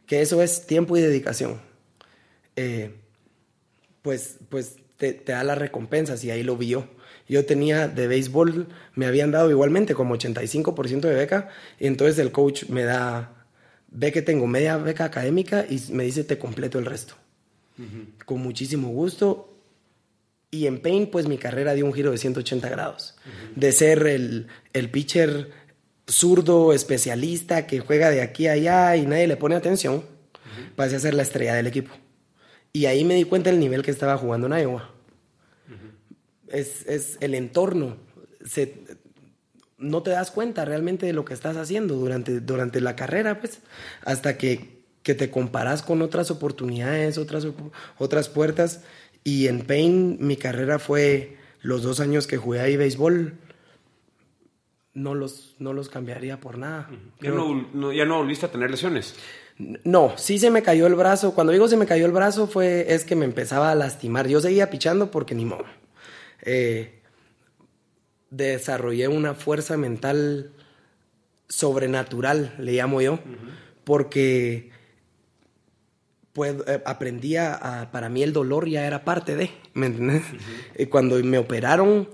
que eso es tiempo y dedicación, eh, pues, pues te, te, da las recompensas y ahí lo vio. Yo tenía de béisbol, me habían dado igualmente como 85% de beca, y entonces el coach me da, ve que tengo media beca académica y me dice te completo el resto. Con muchísimo gusto. Y en Pain, pues mi carrera dio un giro de 180 grados. De ser el, el pitcher zurdo, especialista, que juega de aquí a allá y nadie le pone atención, pasé a ser la estrella del equipo. Y ahí me di cuenta del nivel que estaba jugando en Iowa es, el entorno. no te das cuenta realmente de lo que estás haciendo durante, durante la carrera, pues, hasta que, te comparas con otras oportunidades, otras, otras puertas. Y en Pain mi carrera fue los dos años que jugué ahí béisbol, no los, no los cambiaría por nada. ¿Ya no, ¿Ya no volviste a tener lesiones? No, sí se me cayó el brazo. Cuando digo se me cayó el brazo fue es que me empezaba a lastimar. Yo seguía pichando porque ni modo. Eh, desarrollé una fuerza mental sobrenatural, le llamo yo, porque pues, eh, aprendí a, para mí el dolor ya era parte de, ¿me entiendes? Cuando me operaron,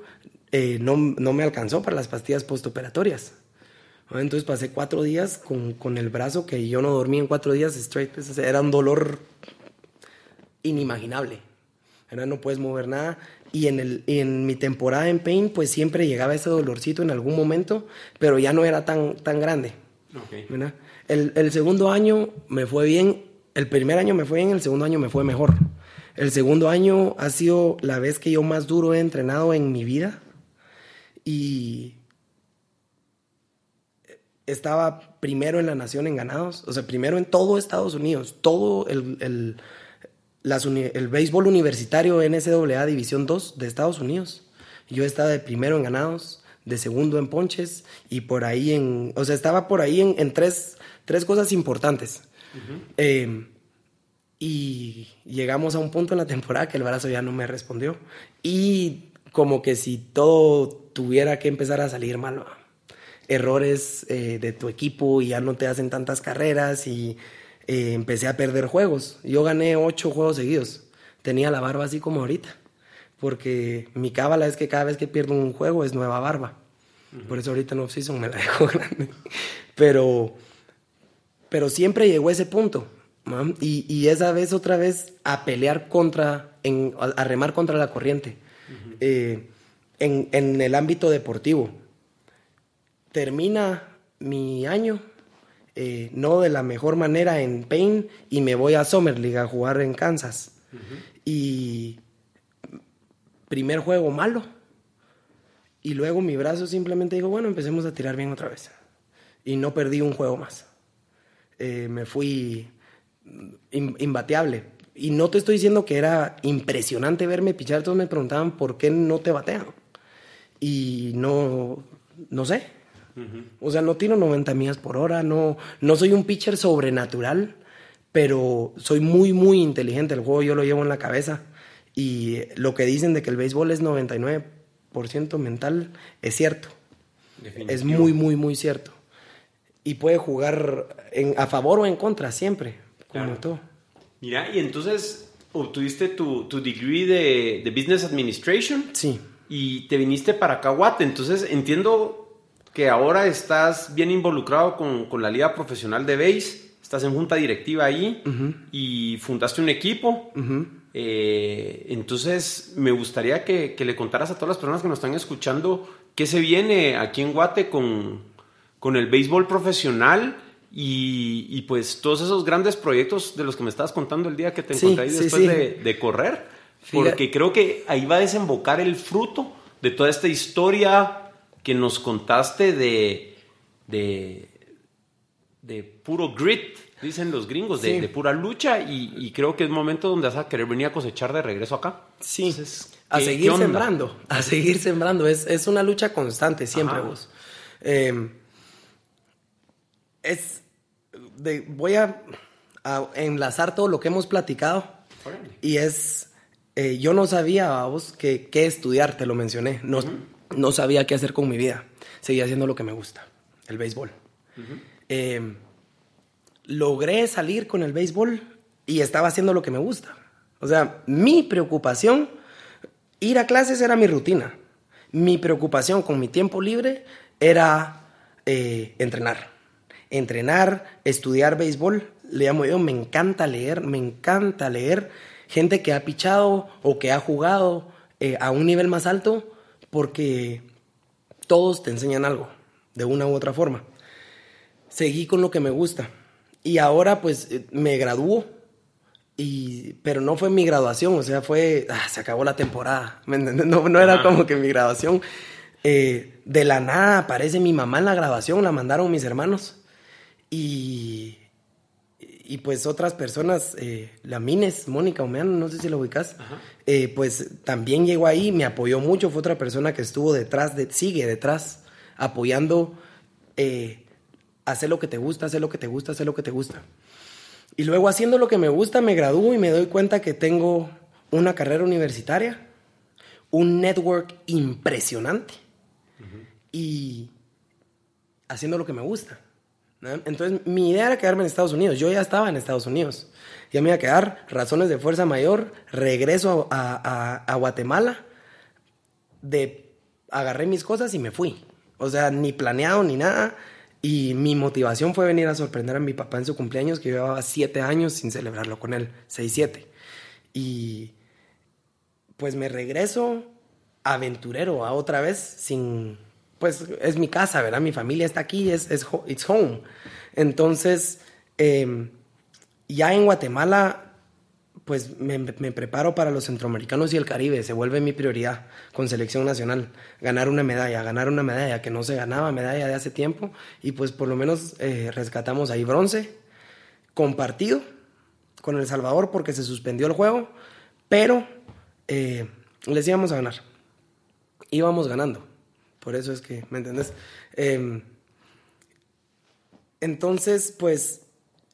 eh, no, me alcanzó para las pastillas postoperatorias. Entonces pasé cuatro días con, el brazo que yo no dormí en cuatro días straight. Pues, era un dolor inimaginable. Era, no puedes mover nada. Y en, el, en mi temporada en Pain, pues siempre llegaba ese dolorcito en algún momento, pero ya no era tan, tan grande. El, el, segundo año me fue bien, el primer año me fue bien, el segundo año me fue mejor. El segundo año ha sido la vez que yo más duro he entrenado en mi vida y estaba primero en la nación en ganados, o sea, primero en todo Estados Unidos, todo el, el, el béisbol universitario NCAA División 2 de Estados Unidos. Yo estaba de primero en ganados, de segundo en ponches y por ahí en, o sea, estaba por ahí en, tres, tres, cosas importantes. eh, y llegamos a un punto en la temporada que el brazo ya no me respondió. Y como que si todo tuviera que empezar a salir mal, errores eh, de tu equipo y ya no te hacen tantas carreras y eh, empecé a perder juegos. Yo gané ocho juegos seguidos. Tenía la barba así como ahorita. Porque mi cábala es que cada vez que pierdo un juego es nueva barba. Por eso ahorita en off-season me la dejo *laughs* grande. Pero, pero siempre llegó ese punto y, esa vez otra vez a pelear contra, a, remar contra la corriente eh, en, el ámbito deportivo. Termina mi año, eh, no de la mejor manera en Payne, y me voy a Summer League a jugar en Kansas. Y primer juego malo. Y luego mi brazo simplemente dijo, bueno, empecemos a tirar bien otra vez. Y no perdí un juego más. Eh, me fui imbateable. Y no te estoy diciendo que era impresionante verme pichar, todos me preguntaban por qué no te batean. Y no, no sé. O sea, no tiro 90 millas por hora, no, no soy un pitcher sobrenatural, pero soy muy, muy inteligente. El juego yo lo llevo en la cabeza. Y lo que dicen de que el béisbol es 99% mental es cierto. Es muy, muy, muy cierto. Y puede jugar en, a favor o en contra siempre. Mira, y entonces obtuviste tu, tu degree de, de, Business Administration. Sí. Y te viniste para Caguate. Entonces entiendo que ahora estás bien involucrado con, con la Liga Profesional de Base. Estás en junta directiva ahí y fundaste un equipo. Eh, entonces, me gustaría que, que, le contaras a todas las personas que nos están escuchando qué se viene aquí en Guate con, con el béisbol profesional y, pues todos esos grandes proyectos de los que me estabas contando el día que te encontré ahí después De, correr, porque creo que ahí va a desembocar el fruto de toda esta historia que nos contaste de, de, de puro grit, dicen los gringos, de, pura lucha, y, creo que es momento donde vas a querer venir a cosechar de regreso acá. Sí, a seguir sembrando, a *laughs* seguir sembrando, es, es una lucha constante siempre vos. Eh, es de, voy a, enlazar todo lo que hemos platicado y es eh, yo no sabía vos que qué estudiar te lo mencioné no sabía qué hacer con mi vida. Seguía haciendo lo que me gusta el béisbol. Em, logré salir con el béisbol y estaba haciendo lo que me gusta. O sea mi preocupación ir a clases era mi rutina. Mi preocupación con mi tiempo libre era eh, entrenar. Entrenar, estudiar béisbol. Le llamo yo, me encanta leer, me encanta leer gente que ha pichado o que ha jugado eh, a un nivel más alto porque todos te enseñan algo, de una u otra forma. Seguí con lo que me gusta y ahora pues eh, me graduó, y, pero no fue mi graduación, o sea, fue, ah, se acabó la temporada, *laughs* No, no era como que mi graduación. Eh, de la nada aparece mi mamá en la grabación, la mandaron mis hermanos. Y, y pues otras personas, eh, la Mines, Mónica Omeano, no sé si lo ubicas, eh, pues también llegó ahí, me apoyó mucho, fue otra persona que estuvo detrás, de, sigue detrás, apoyando, eh, hacer lo que te gusta, hacer lo que te gusta, hacer lo que te gusta. Y luego haciendo lo que me gusta, me gradúo y me doy cuenta que tengo una carrera universitaria, un network impresionante y haciendo lo que me gusta. Entonces, mi idea era quedarme en Estados Unidos. Yo ya estaba en Estados Unidos. Ya me iba a quedar, razones de fuerza mayor, regreso a, Guatemala, de, agarré mis cosas y me fui. O sea, ni planeado ni nada. Y mi motivación fue venir a sorprender a mi papá en su cumpleaños, que llevaba siete años sin celebrarlo con él, seis, siete. Y pues me regreso aventurero a otra vez sin pues es mi casa, ¿verdad? Mi familia está aquí, es, es it's home. Entonces, em, ya en Guatemala pues me, me, preparo para los centroamericanos y el Caribe, se vuelve mi prioridad con selección nacional, ganar una medalla, ganar una medalla que no se ganaba, medalla de hace tiempo, y pues por lo menos eh, rescatamos ahí bronce, compartido con El Salvador porque se suspendió el juego, pero eh, les íbamos a ganar, íbamos ganando, por eso es que, ¿me entendés? Em, entonces, pues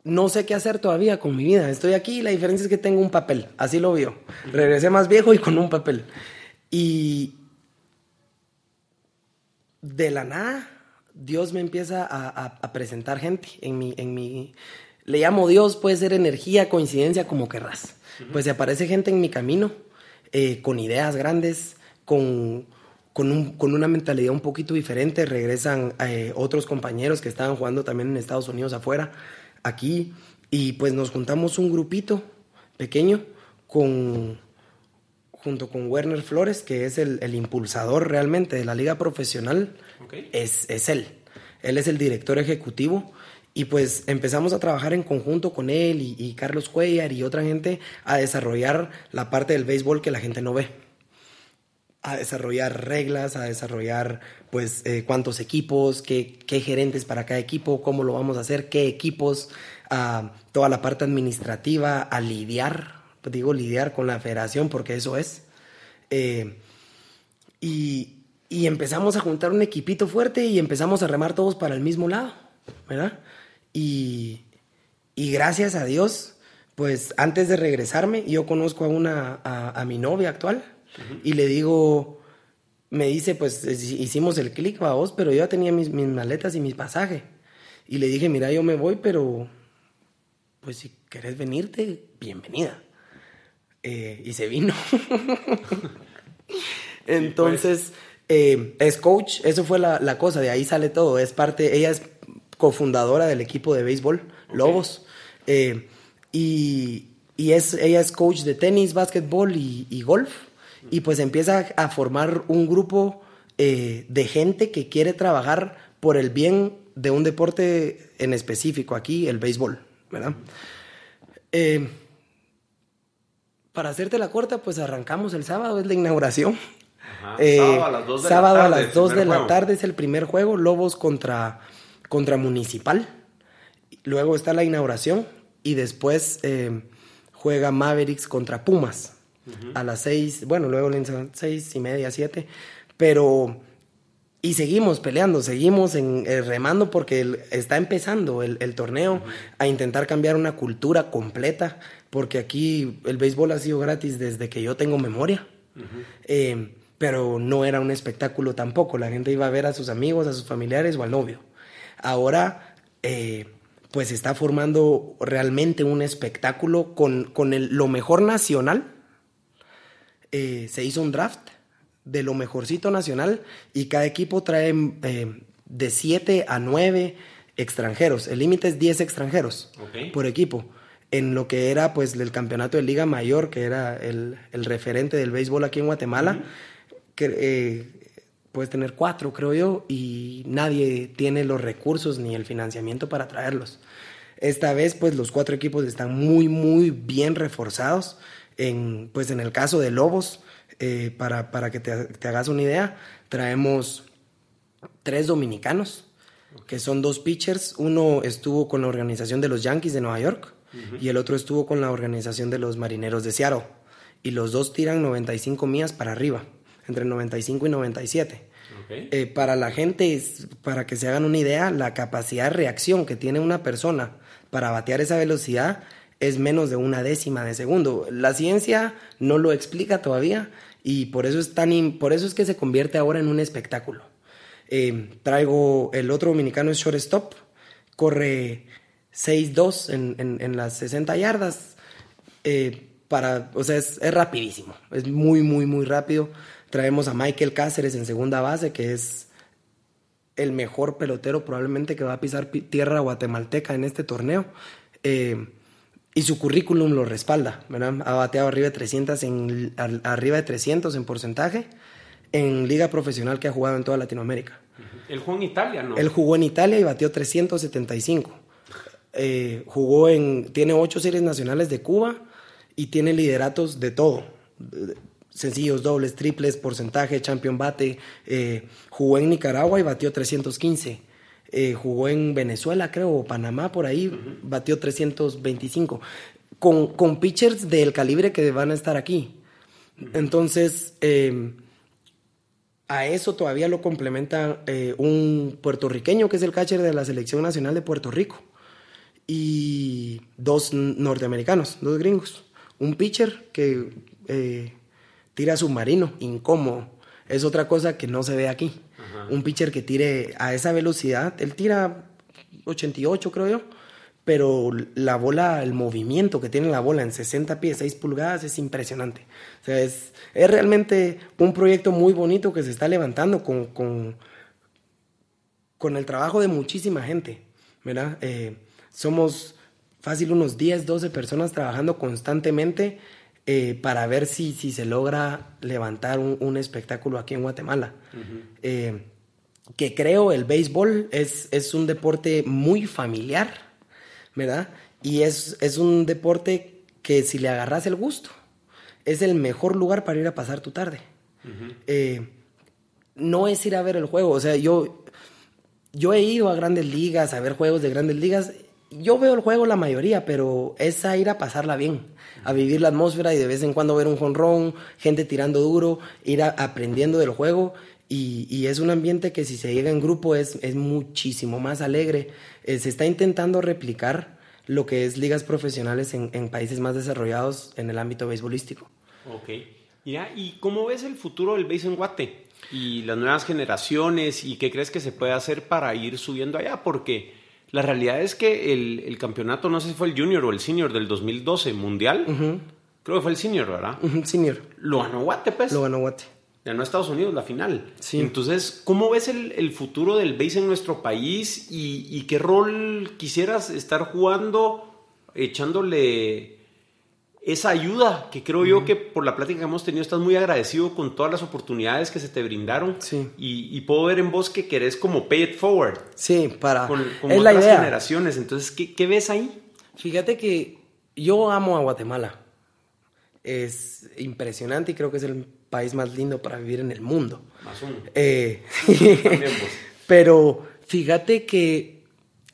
no sé qué hacer todavía con mi vida. Estoy aquí y la diferencia es que tengo un papel, así lo vio. Regresé más viejo y con un papel. Y de la nada, Dios me empieza a, presentar gente en mi, en mi... Le llamo Dios, puede ser energía, coincidencia, como querrás. Pues se aparece gente en mi camino, eh, con ideas grandes, con, con, un, con, una mentalidad un poquito diferente. Regresan eh, otros compañeros que estaban jugando también en Estados Unidos afuera, aquí, y pues nos juntamos un grupito pequeño con, junto con Werner Flores, que es el, el impulsador realmente de la liga profesional, es, es él. Él es el director ejecutivo y pues empezamos a trabajar en conjunto con él y, y, Carlos Cuellar y otra gente a desarrollar la parte del béisbol que la gente no ve a desarrollar reglas, a desarrollar pues eh, cuántos equipos, qué, qué, gerentes para cada equipo, cómo lo vamos a hacer, qué equipos, a toda la parte administrativa, a lidiar, digo lidiar con la federación porque eso es. Eh, y, y, empezamos a juntar un equipito fuerte y empezamos a remar todos para el mismo lado, ¿verdad? Y, y gracias a Dios, pues antes de regresarme, yo conozco a una, a mi novia actual, y le digo, me dice, pues hicimos el clic, vos, pero yo ya tenía mis, mis maletas y mis pasajes. Y le dije, mira, yo me voy, pero pues si querés venirte, bienvenida. Eh, y se vino. *laughs* Entonces, eh, es coach, eso fue la, la, cosa, de ahí sale todo. Es parte, ella es cofundadora del equipo de béisbol, Lobos. Eh, y, y es, ella es coach de tenis, básquetbol y, y golf y pues empieza a formar un grupo eh, de gente que quiere trabajar por el bien de un deporte en específico, aquí el béisbol, ¿verdad? Eh, para hacerte la corta, pues arrancamos el sábado, es la inauguración. Eh, sábado a las 2 de, sábado la, tarde, tarde, a las 2 de la tarde es el primer juego, Lobos contra, contra Municipal. Luego está la inauguración y después juega Mavericks contra Pumas a las seis, bueno, luego seis y media, siete, pero... Y seguimos peleando, seguimos en, eh, remando porque está empezando el, torneo a intentar cambiar una cultura completa, porque aquí el béisbol ha sido gratis desde que yo tengo memoria. Eh, pero no era un espectáculo tampoco. La gente iba a ver a sus amigos, a sus familiares o al novio. Ahora, eh, pues está formando realmente un espectáculo con, con lo mejor nacional eh, se hizo un draft de lo mejorcito nacional y cada equipo trae eh, de 7 a 9 extranjeros. El límite es 10 extranjeros por equipo. En lo que era pues el campeonato de Liga Mayor, que era el, referente del béisbol aquí en Guatemala, que eh, puedes tener cuatro, creo yo, y nadie tiene los recursos ni el financiamiento para traerlos. Esta vez pues los cuatro equipos están muy, muy bien reforzados. En, pues en el caso de Lobos, eh, para, para, que te, te, hagas una idea, traemos tres dominicanos, que son dos pitchers. Uno estuvo con la organización de los Yankees de Nueva York y el otro estuvo con la organización de los Marineros de Seattle. Y los dos tiran 95 millas para arriba, entre 95 y 97. Eh, para la gente, para que se hagan una idea, la capacidad de reacción que tiene una persona para batear esa velocidad es menos de una décima de segundo. La ciencia no lo explica todavía y por eso es, tan, por eso es que se convierte ahora en un espectáculo. Eh, traigo el otro dominicano es shortstop, corre 6-2 en, en, las 60 yardas. Eh, para, o sea, es, es, rapidísimo, es muy, muy, muy rápido. Traemos a Michael Cáceres en segunda base, que es el mejor pelotero probablemente que va a pisar tierra guatemalteca en este torneo. Eh, y su currículum lo respalda, ¿verdad? Ha bateado arriba de 300 en, arriba de 300 en porcentaje en liga profesional que ha jugado en toda Latinoamérica. Él jugó en Italia, ¿no? Él jugó en Italia y bateó 375. Eh, jugó en, tiene ocho series nacionales de Cuba y tiene lideratos de todo. Sencillos, dobles, triples, porcentaje, champion bate. Eh, jugó en Nicaragua y batió 315. Eh, jugó en Venezuela, creo, o Panamá, por ahí, batió 325. Con, con pitchers del calibre que van a estar aquí. Entonces, eh, a eso todavía lo complementa eh, un puertorriqueño que es el catcher de la Selección Nacional de Puerto Rico y dos norteamericanos, dos gringos. Un pitcher que eh, tira submarino, incómodo. Es otra cosa que no se ve aquí. Un pitcher que tire a esa velocidad, él tira 88 creo yo, pero la bola, el movimiento que tiene la bola en 60 pies, 6 pulgadas es impresionante. O sea, es, es realmente un proyecto muy bonito que se está levantando con, con, con el trabajo de muchísima gente, ¿verdad? Eh, somos fácil unos 10, 12 personas trabajando constantemente eh, para ver si, si se logra levantar un, un espectáculo aquí en Guatemala. eh, que creo el béisbol es, es un deporte muy familiar ¿verdad? Y es, es un deporte que si le agarras el gusto, es el mejor lugar para ir a pasar tu tarde. eh, no es ir a ver el juego, o sea, yo, yo he ido a grandes ligas, a ver juegos de grandes ligas, yo veo el juego la mayoría, pero es a ir a pasarla bien, a vivir la atmósfera y de vez en cuando ver un jonrón, gente tirando duro, ir aprendiendo del juego. Y, es un ambiente que si se llega en grupo es, es muchísimo más alegre. Eh, se está intentando replicar lo que es ligas profesionales en, países más desarrollados en el ámbito beisbolístico. Ok. Mira, ¿y cómo ves el futuro del béisbol en Guate? Y las nuevas generaciones, ¿y qué crees que se puede hacer para ir subiendo allá? Porque la realidad es que el, el campeonato, no sé si fue el junior o el senior del 2012 mundial, uh -huh. creo que fue el senior, ¿verdad? Uh -huh, senior. Lo ganó Guate, pues. Lo ganó Guate ganó Estados Unidos la final. Sí. Entonces, ¿cómo ves el, el futuro del base en nuestro país y, y, qué rol quisieras estar jugando, echándole esa ayuda? Que creo uh -huh. yo que por la plática que hemos tenido estás muy agradecido con todas las oportunidades que se te brindaron. Sí. Y, y puedo ver en vos que querés como pay it forward. Sí, para... Con, con es otras la idea. generaciones. Entonces, ¿qué, ¿qué ves ahí? Fíjate que yo amo a Guatemala. Es impresionante y creo que es el país más lindo para vivir en el mundo. Más uno. Eh, *laughs* *laughs* pero fíjate que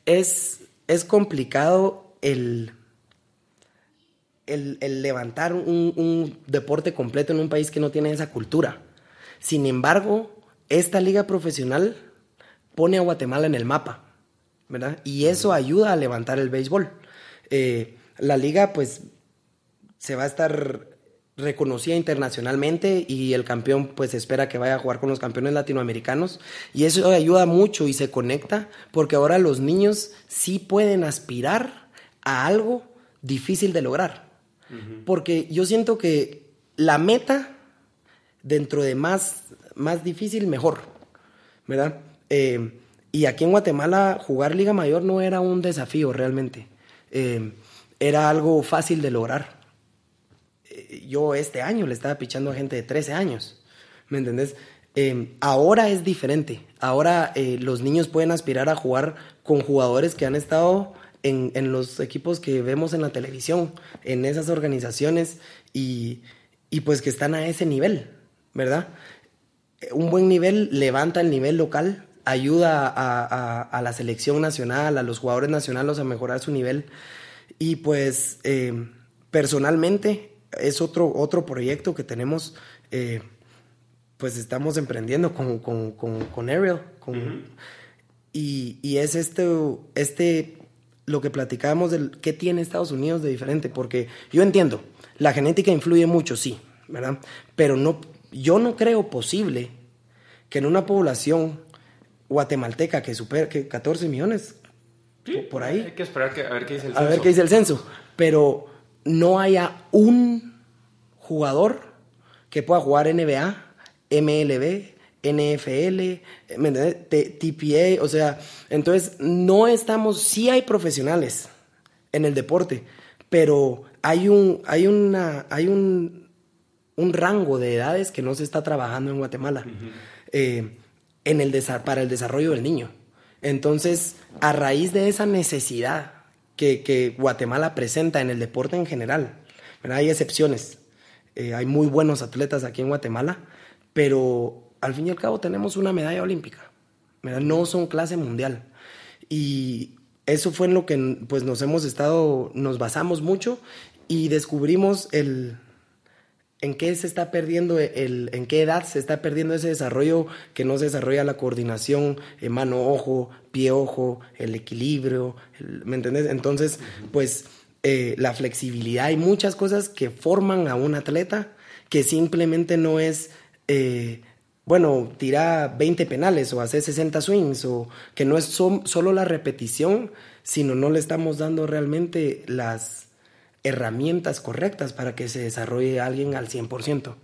es, es complicado el, el, el levantar un, un, deporte completo en un país que no tiene esa cultura. Sin embargo, esta liga profesional pone a Guatemala en el mapa, ¿verdad? Y eso ayuda a levantar el béisbol. Eh, la liga, pues, se va a estar reconocida internacionalmente y el campeón pues espera que vaya a jugar con los campeones latinoamericanos y eso ayuda mucho y se conecta porque ahora los niños sí pueden aspirar a algo difícil de lograr. Porque yo siento que la meta dentro de más, más difícil, mejor, ¿verdad? Eh, y aquí en Guatemala jugar Liga Mayor no era un desafío realmente, eh, era algo fácil de lograr yo este año le estaba pichando a gente de 13 años, ¿me entendés? Eh, ahora es diferente, ahora eh, los niños pueden aspirar a jugar con jugadores que han estado en, en, los equipos que vemos en la televisión, en esas organizaciones y, y pues que están a ese nivel, ¿verdad? Un buen nivel levanta el nivel local, ayuda a, a, a la selección nacional, a los jugadores nacionales a mejorar su nivel y pues eh, personalmente es otro, otro proyecto que tenemos, eh, pues estamos emprendiendo con, con, con, con Ariel. Con, uh -huh. y, y, es este, este, lo que platicábamos del qué tiene Estados Unidos de diferente, porque yo entiendo, la genética influye mucho, sí, ¿verdad? Pero no, yo no creo posible que en una población guatemalteca que supera que 14 millones, sí, por ahí. Hay que esperar que, a ver qué dice el a censo. ver qué dice el censo. Pero no haya un jugador que pueda jugar NBA, MLB, NFL, ¿me entiendes? TPA, o sea, entonces no estamos, sí hay profesionales en el deporte, pero hay un, hay una, hay un, un rango de edades que no se está trabajando en Guatemala uh -huh. eh, en el para el desarrollo del niño. Entonces, a raíz de esa necesidad que, que Guatemala presenta en el deporte en general, Hay excepciones. Eh, hay muy buenos atletas aquí en Guatemala, pero al fin y al cabo tenemos una medalla olímpica. No son clase mundial. Y eso fue en lo que pues, nos hemos estado, nos basamos mucho y descubrimos el, en qué se está perdiendo, el, en qué edad se está perdiendo ese desarrollo que no se desarrolla la coordinación eh, mano-ojo, pie-ojo, el equilibrio, ¿me entendés? Entonces, pues eh, la flexibilidad, hay muchas cosas que forman a un atleta que simplemente no es... Eh, bueno, tira 20 penales o hace 60 swings, o que no es solo la repetición, sino no le estamos dando realmente las herramientas correctas para que se desarrolle alguien al 100%.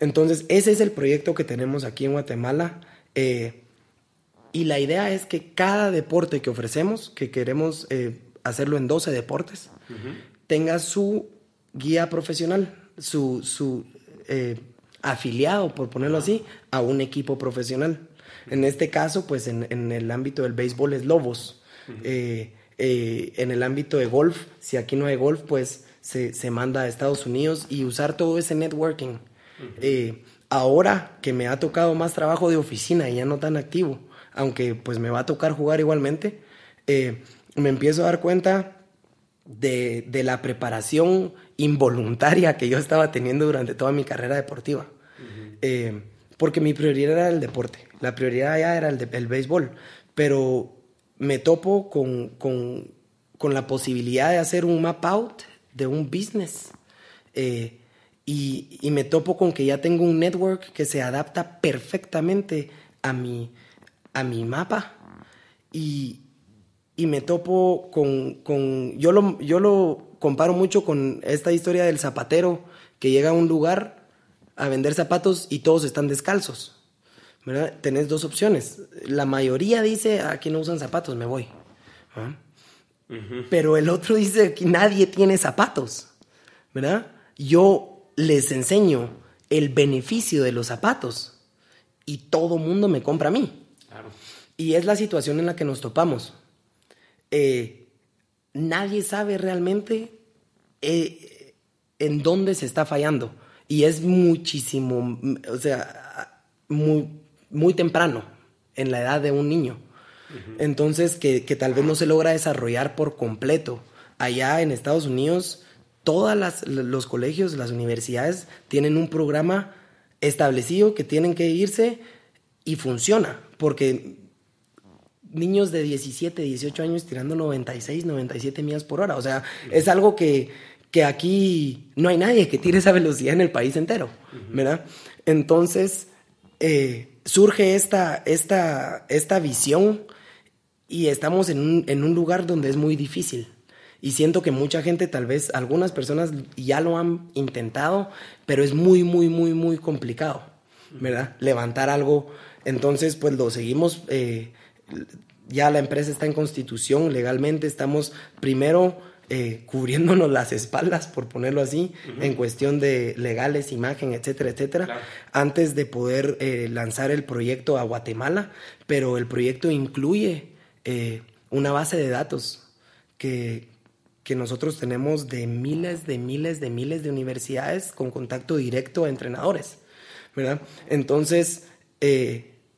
Entonces, ese es el proyecto que tenemos aquí en Guatemala. Eh, y la idea es que cada deporte que ofrecemos, que queremos eh, hacerlo en 12 deportes, tenga su guía profesional, su, su eh, afiliado, por ponerlo así, a un equipo profesional. En este caso, pues en, el ámbito del béisbol es Lobos. Eh, eh, en el ámbito de golf, si aquí no hay golf, pues se, manda a Estados Unidos y usar todo ese networking. Eh, ahora que me ha tocado más trabajo de oficina y ya no tan activo, aunque pues me va a tocar jugar igualmente, me empiezo a dar cuenta de, de, la preparación involuntaria que yo estaba teniendo durante toda mi carrera deportiva. Eh, porque mi prioridad era el deporte, la prioridad ya era el, de, el béisbol, pero me topo con, con, con, la posibilidad de hacer un map out de un business. Eh, y, y, me topo con que ya tengo un network que se adapta perfectamente a mi, a mi mapa. Y, y me topo con, con yo, lo, yo lo comparo mucho con esta historia del zapatero que llega a un lugar a vender zapatos y todos están descalzos. ¿verdad? Tenés dos opciones. La mayoría dice, aquí no usan zapatos, me voy. ¿Ah? Pero el otro dice, que nadie tiene zapatos. ¿verdad? Yo les enseño el beneficio de los zapatos y todo mundo me compra a mí. Y es la situación en la que nos topamos. Eh, nadie sabe realmente eh, en dónde se está fallando. Y es muchísimo, o sea, muy, muy temprano en la edad de un niño. Entonces, que, tal vez no se logra desarrollar por completo. Allá en Estados Unidos, todos los colegios, las universidades tienen un programa establecido que tienen que irse y funciona, porque niños de 17, 18 años tirando 96, 97 millas por hora. O sea, es algo que, que, aquí no hay nadie que tire esa velocidad en el país entero, ¿verdad? Entonces, eh, surge esta, esta, esta visión y estamos en un, en un lugar donde es muy difícil. Y siento que mucha gente, tal vez algunas personas ya lo han intentado, pero es muy, muy, muy, muy complicado, ¿verdad? Levantar algo. Entonces, pues lo seguimos eh, ya la empresa está en constitución legalmente, estamos primero eh, *laughs* cubriéndonos las espaldas, por ponerlo así, en cuestión de legales, imagen, etcétera, etcétera, antes de poder eh, lanzar el proyecto a Guatemala, pero el proyecto incluye eh, una base de datos que, que nosotros tenemos de miles, de miles, de miles de universidades con contacto directo a entrenadores, ¿verdad? Entonces,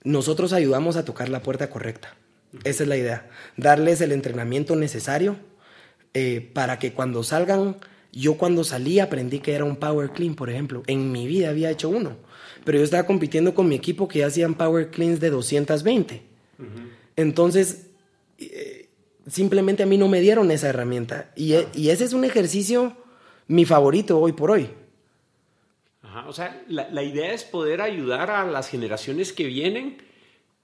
nosotros ayudamos a tocar la puerta correcta. Esa es la idea. Darles el entrenamiento necesario eh, para que cuando salgan, yo cuando salí aprendí que era un power clean, por ejemplo. En mi vida había hecho uno. Pero yo estaba compitiendo con mi equipo que hacían power cleans de 220. Entonces, eh, simplemente a mí no me dieron esa herramienta. Y, e, y, ese es un ejercicio mi favorito hoy por hoy. O sea, la, la idea es poder ayudar a las generaciones que vienen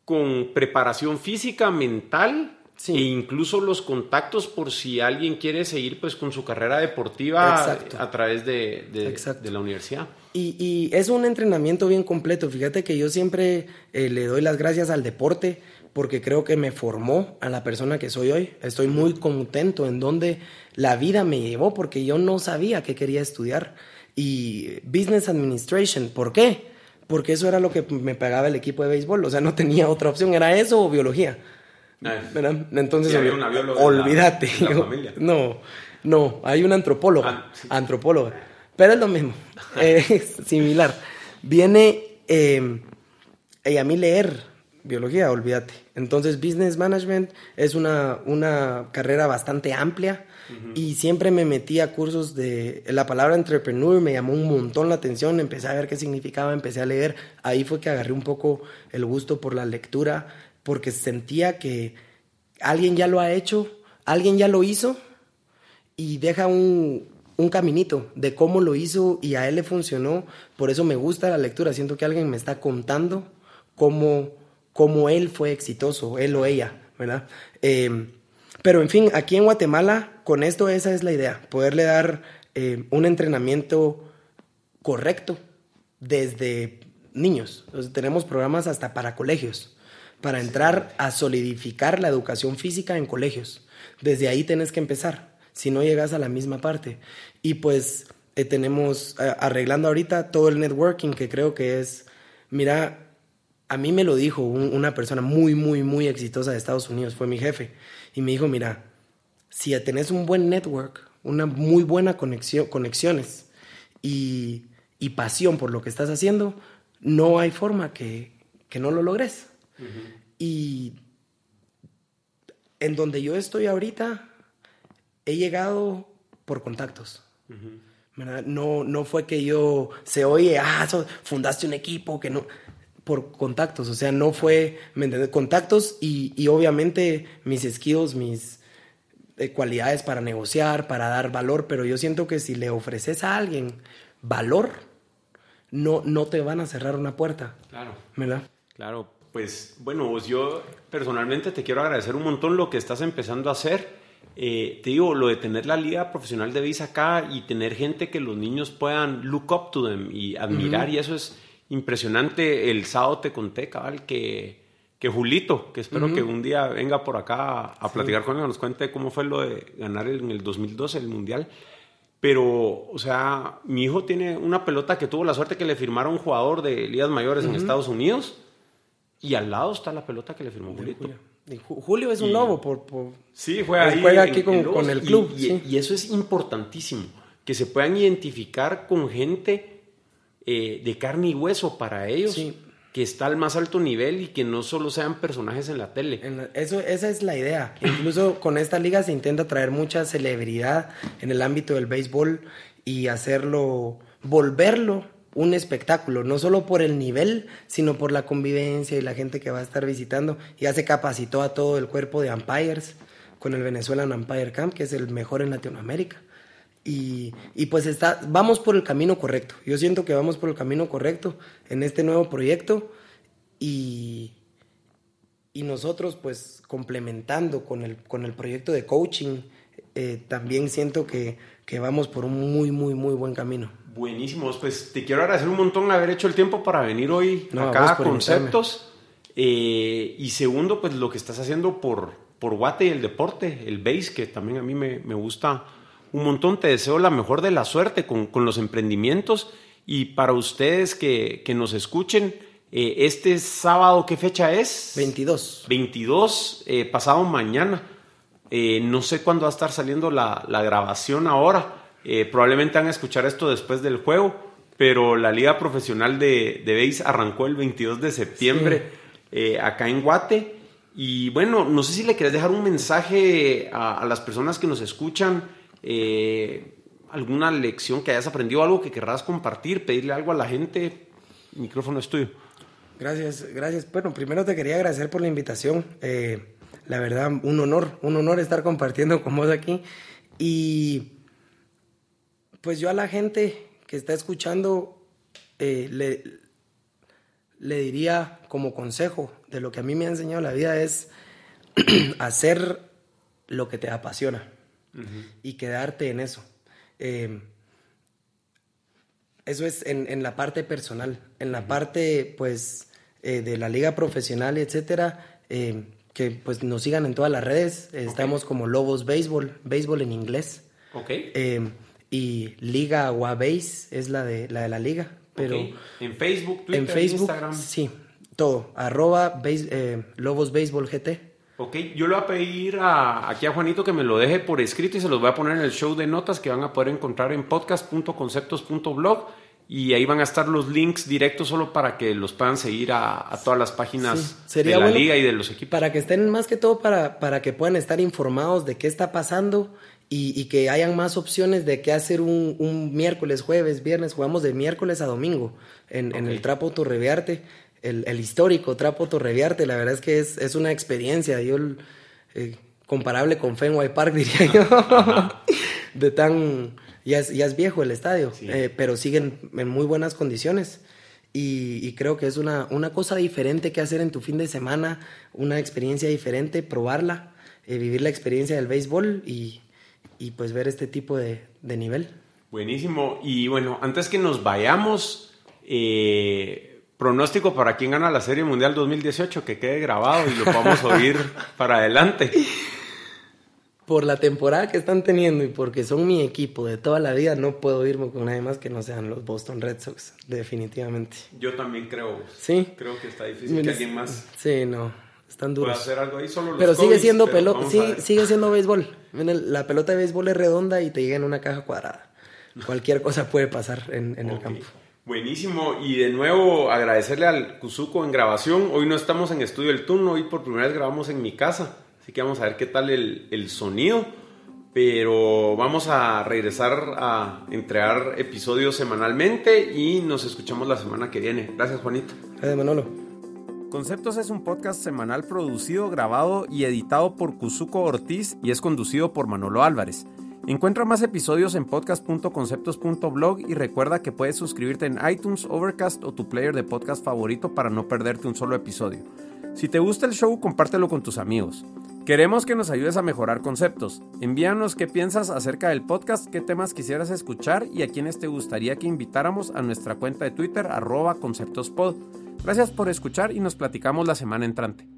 con preparación física, mental e incluso los contactos por si alguien quiere seguir pues con su carrera deportiva a través de, de, la universidad. Y, es un entrenamiento bien completo. Fíjate que yo siempre eh, le doy las gracias al deporte porque creo que me formó a la persona que soy hoy. Estoy muy contento en donde la vida me llevó porque yo no sabía que quería estudiar. Y Business Administration, ¿por qué? porque eso era lo que me pagaba el equipo de béisbol, o sea, no tenía otra opción, era eso o biología. Ah, Entonces, olvídate. no, no, hay una antropóloga, ah, antropóloga. pero es lo mismo, *laughs* *laughs* es similar. Viene, eh, y a mí leer biología, olvídate. Entonces, business management es una, una carrera bastante amplia y siempre me metí a cursos de... La palabra entrepreneur me llamó un montón la atención, empecé a ver qué significaba, empecé a leer. Ahí fue que agarré un poco el gusto por la lectura, porque sentía que alguien ya lo ha hecho, alguien ya lo hizo y deja un, un caminito de cómo lo hizo y a él le funcionó. Por eso me gusta la lectura, siento que alguien me está contando cómo, cómo él fue exitoso, él o ella, ¿verdad? Eh, pero en fin, aquí en Guatemala, con esto esa es la idea, poderle dar eh, un entrenamiento correcto desde niños. Entonces, tenemos programas hasta para colegios, para entrar a solidificar la educación física en colegios. Desde ahí tienes que empezar, si no llegas a la misma parte. Y pues eh, tenemos, eh, arreglando ahorita todo el networking, que creo que es, mira, a mí me lo dijo un, una persona muy, muy, muy exitosa de Estados Unidos, fue mi jefe y me dijo, mira, si tenés un buen network, una muy buena conexión, conexiones y, y pasión por lo que estás haciendo, no hay forma que, que no lo logres. Y en donde yo estoy ahorita, he llegado por contactos. No, no fue que yo se oye, ah, fundaste un equipo, que no por contactos, o sea, no fue, ¿me entiendes? Contactos y, y, obviamente mis skills, mis eh, cualidades para negociar, para dar valor, pero yo siento que si le ofreces a alguien valor, no, no te van a cerrar una puerta. Claro. ¿Verdad? Claro, pues bueno, pues yo personalmente te quiero agradecer un montón lo que estás empezando a hacer. Eh, te digo, lo de tener la liga profesional de Visa acá y tener gente que los niños puedan look up to them y admirar, y eso es impresionante. El sábado te conté, cabal, que, que Julito, que espero que un día venga por acá a platicar con él, nos cuente cómo fue lo de ganar en el 2012 el Mundial. Pero, o sea, mi hijo tiene una pelota que tuvo la suerte que le firmara un jugador de ligas mayores en Estados Unidos y al lado está la pelota que le firmó Julito. Julio. es un lobo por, sí juega, ahí juega aquí con, el club y, y, eso es importantísimo que se puedan identificar con gente eh, de carne y hueso para ellos. Que está al más alto nivel y que no solo sean personajes en la tele. eso, esa es la idea. Incluso con esta liga se intenta traer mucha celebridad en el ámbito del béisbol y hacerlo, volverlo un espectáculo, no solo por el nivel, sino por la convivencia y la gente que va a estar visitando. Ya se capacitó a todo el cuerpo de umpires con el Venezuelan Umpire Camp, que es el mejor en Latinoamérica. Y, y, pues está, vamos por el camino correcto. Yo siento que vamos por el camino correcto en este nuevo proyecto y, y nosotros pues complementando con el, con el proyecto de coaching, eh, también siento que, que, vamos por un muy, muy, muy buen camino. Buenísimo, pues te quiero agradecer un montón haber hecho el tiempo para venir hoy acá a Conceptos. Eh, y segundo, pues lo que estás haciendo por, por Guate y el deporte, el base, que también a mí me, me gusta un montón. Te deseo la mejor de la suerte con, los emprendimientos y para ustedes que, nos escuchen, eh, este sábado, ¿qué fecha es? 22. 22, eh, pasado mañana. Eh, no sé cuándo va a estar saliendo la, grabación ahora. probablemente van a escuchar esto después del juego, pero la Liga Profesional de, de Base arrancó el 22 de septiembre acá en Guate. Y bueno, no sé si le querés dejar un mensaje a, a las personas que nos escuchan eh, alguna lección que hayas aprendido, algo que querrás compartir, pedirle algo a la gente. El micrófono es tuyo. Gracias, gracias. Bueno, primero te quería agradecer por la invitación. Eh, la verdad, un honor, un honor estar compartiendo con vos aquí. Y pues yo a la gente que está escuchando eh, le, le diría como consejo de lo que a mí me ha enseñado la vida es *clears throat* hacer lo que te apasiona y quedarte en eso. Eh, eso es en, la parte personal. En la parte, pues, eh, de la liga profesional, etcétera, eh, que pues nos sigan en todas las redes. Estamos como Lobos Béisbol, béisbol en inglés. Ok. y Liga Base es la de la, de la liga. Pero En Facebook, Twitter, en Facebook, Instagram. Sí, todo. Arroba Lobos Béisbol GT. Ok, yo le voy a pedir a, aquí a Juanito que me lo deje por escrito y se los voy a poner en el show de notas que van a poder encontrar en podcast.conceptos.blog y ahí van a estar los links directos solo para que los puedan seguir a, todas las páginas de la liga y de los equipos. Para que estén más que todo para, para que puedan estar informados de qué está pasando y, que hayan más opciones de qué hacer un, miércoles, jueves, viernes. Jugamos de miércoles a domingo en, el Trapo Torreviarte, el, el, histórico Trapo Torreviarte. La verdad es que es, es una experiencia. Yo, eh, comparable con Fenway Park, *laughs* diría yo. de tan ya es, ya es viejo el estadio, eh, pero siguen en muy buenas condiciones. Y, creo que es una, una, cosa diferente que hacer en tu fin de semana, una experiencia diferente, probarla, eh, vivir la experiencia del béisbol y, y pues ver este tipo de, de, nivel. Buenísimo. Y bueno, antes que nos vayamos, eh, pronóstico para quién gana la Serie Mundial 2018, que quede grabado y lo podamos *laughs* oír para adelante por la temporada que están teniendo y porque son mi equipo de toda la vida, no puedo irme con nadie más que no sean los Boston Red Sox, definitivamente. Yo también creo. Sí. Creo que está difícil que alguien más. Sí, no. Están duros. hacer algo ahí solo los Pero sigue siendo pelota, sigue, siendo béisbol. La pelota de béisbol es redonda y te llega en una caja cuadrada. *laughs* Cualquier cosa puede pasar en, el campo. Buenísimo. Y de nuevo agradecerle al Kuzuko en grabación. Hoy no estamos en Estudio El Turno, hoy por primera vez grabamos en mi casa. Así que vamos a ver qué tal el, el sonido. Pero vamos a regresar a entregar episodios semanalmente y nos escuchamos la semana que viene. Gracias, Juanito. Gracias, Manolo. Conceptos es un podcast semanal producido, grabado y editado por Kuzuko Ortiz y es conducido por Manolo Álvarez. Encuentra más episodios en podcast.conceptos.blog y recuerda que puedes suscribirte en iTunes, Overcast o tu player de podcast favorito para no perderte un solo episodio. Si te gusta el show, compártelo con tus amigos. Queremos que nos ayudes a mejorar conceptos. Envíanos qué piensas acerca del podcast, qué temas quisieras escuchar y a quienes te gustaría que invitáramos a nuestra cuenta de Twitter arroba conceptospod. Gracias por escuchar y nos platicamos la semana entrante.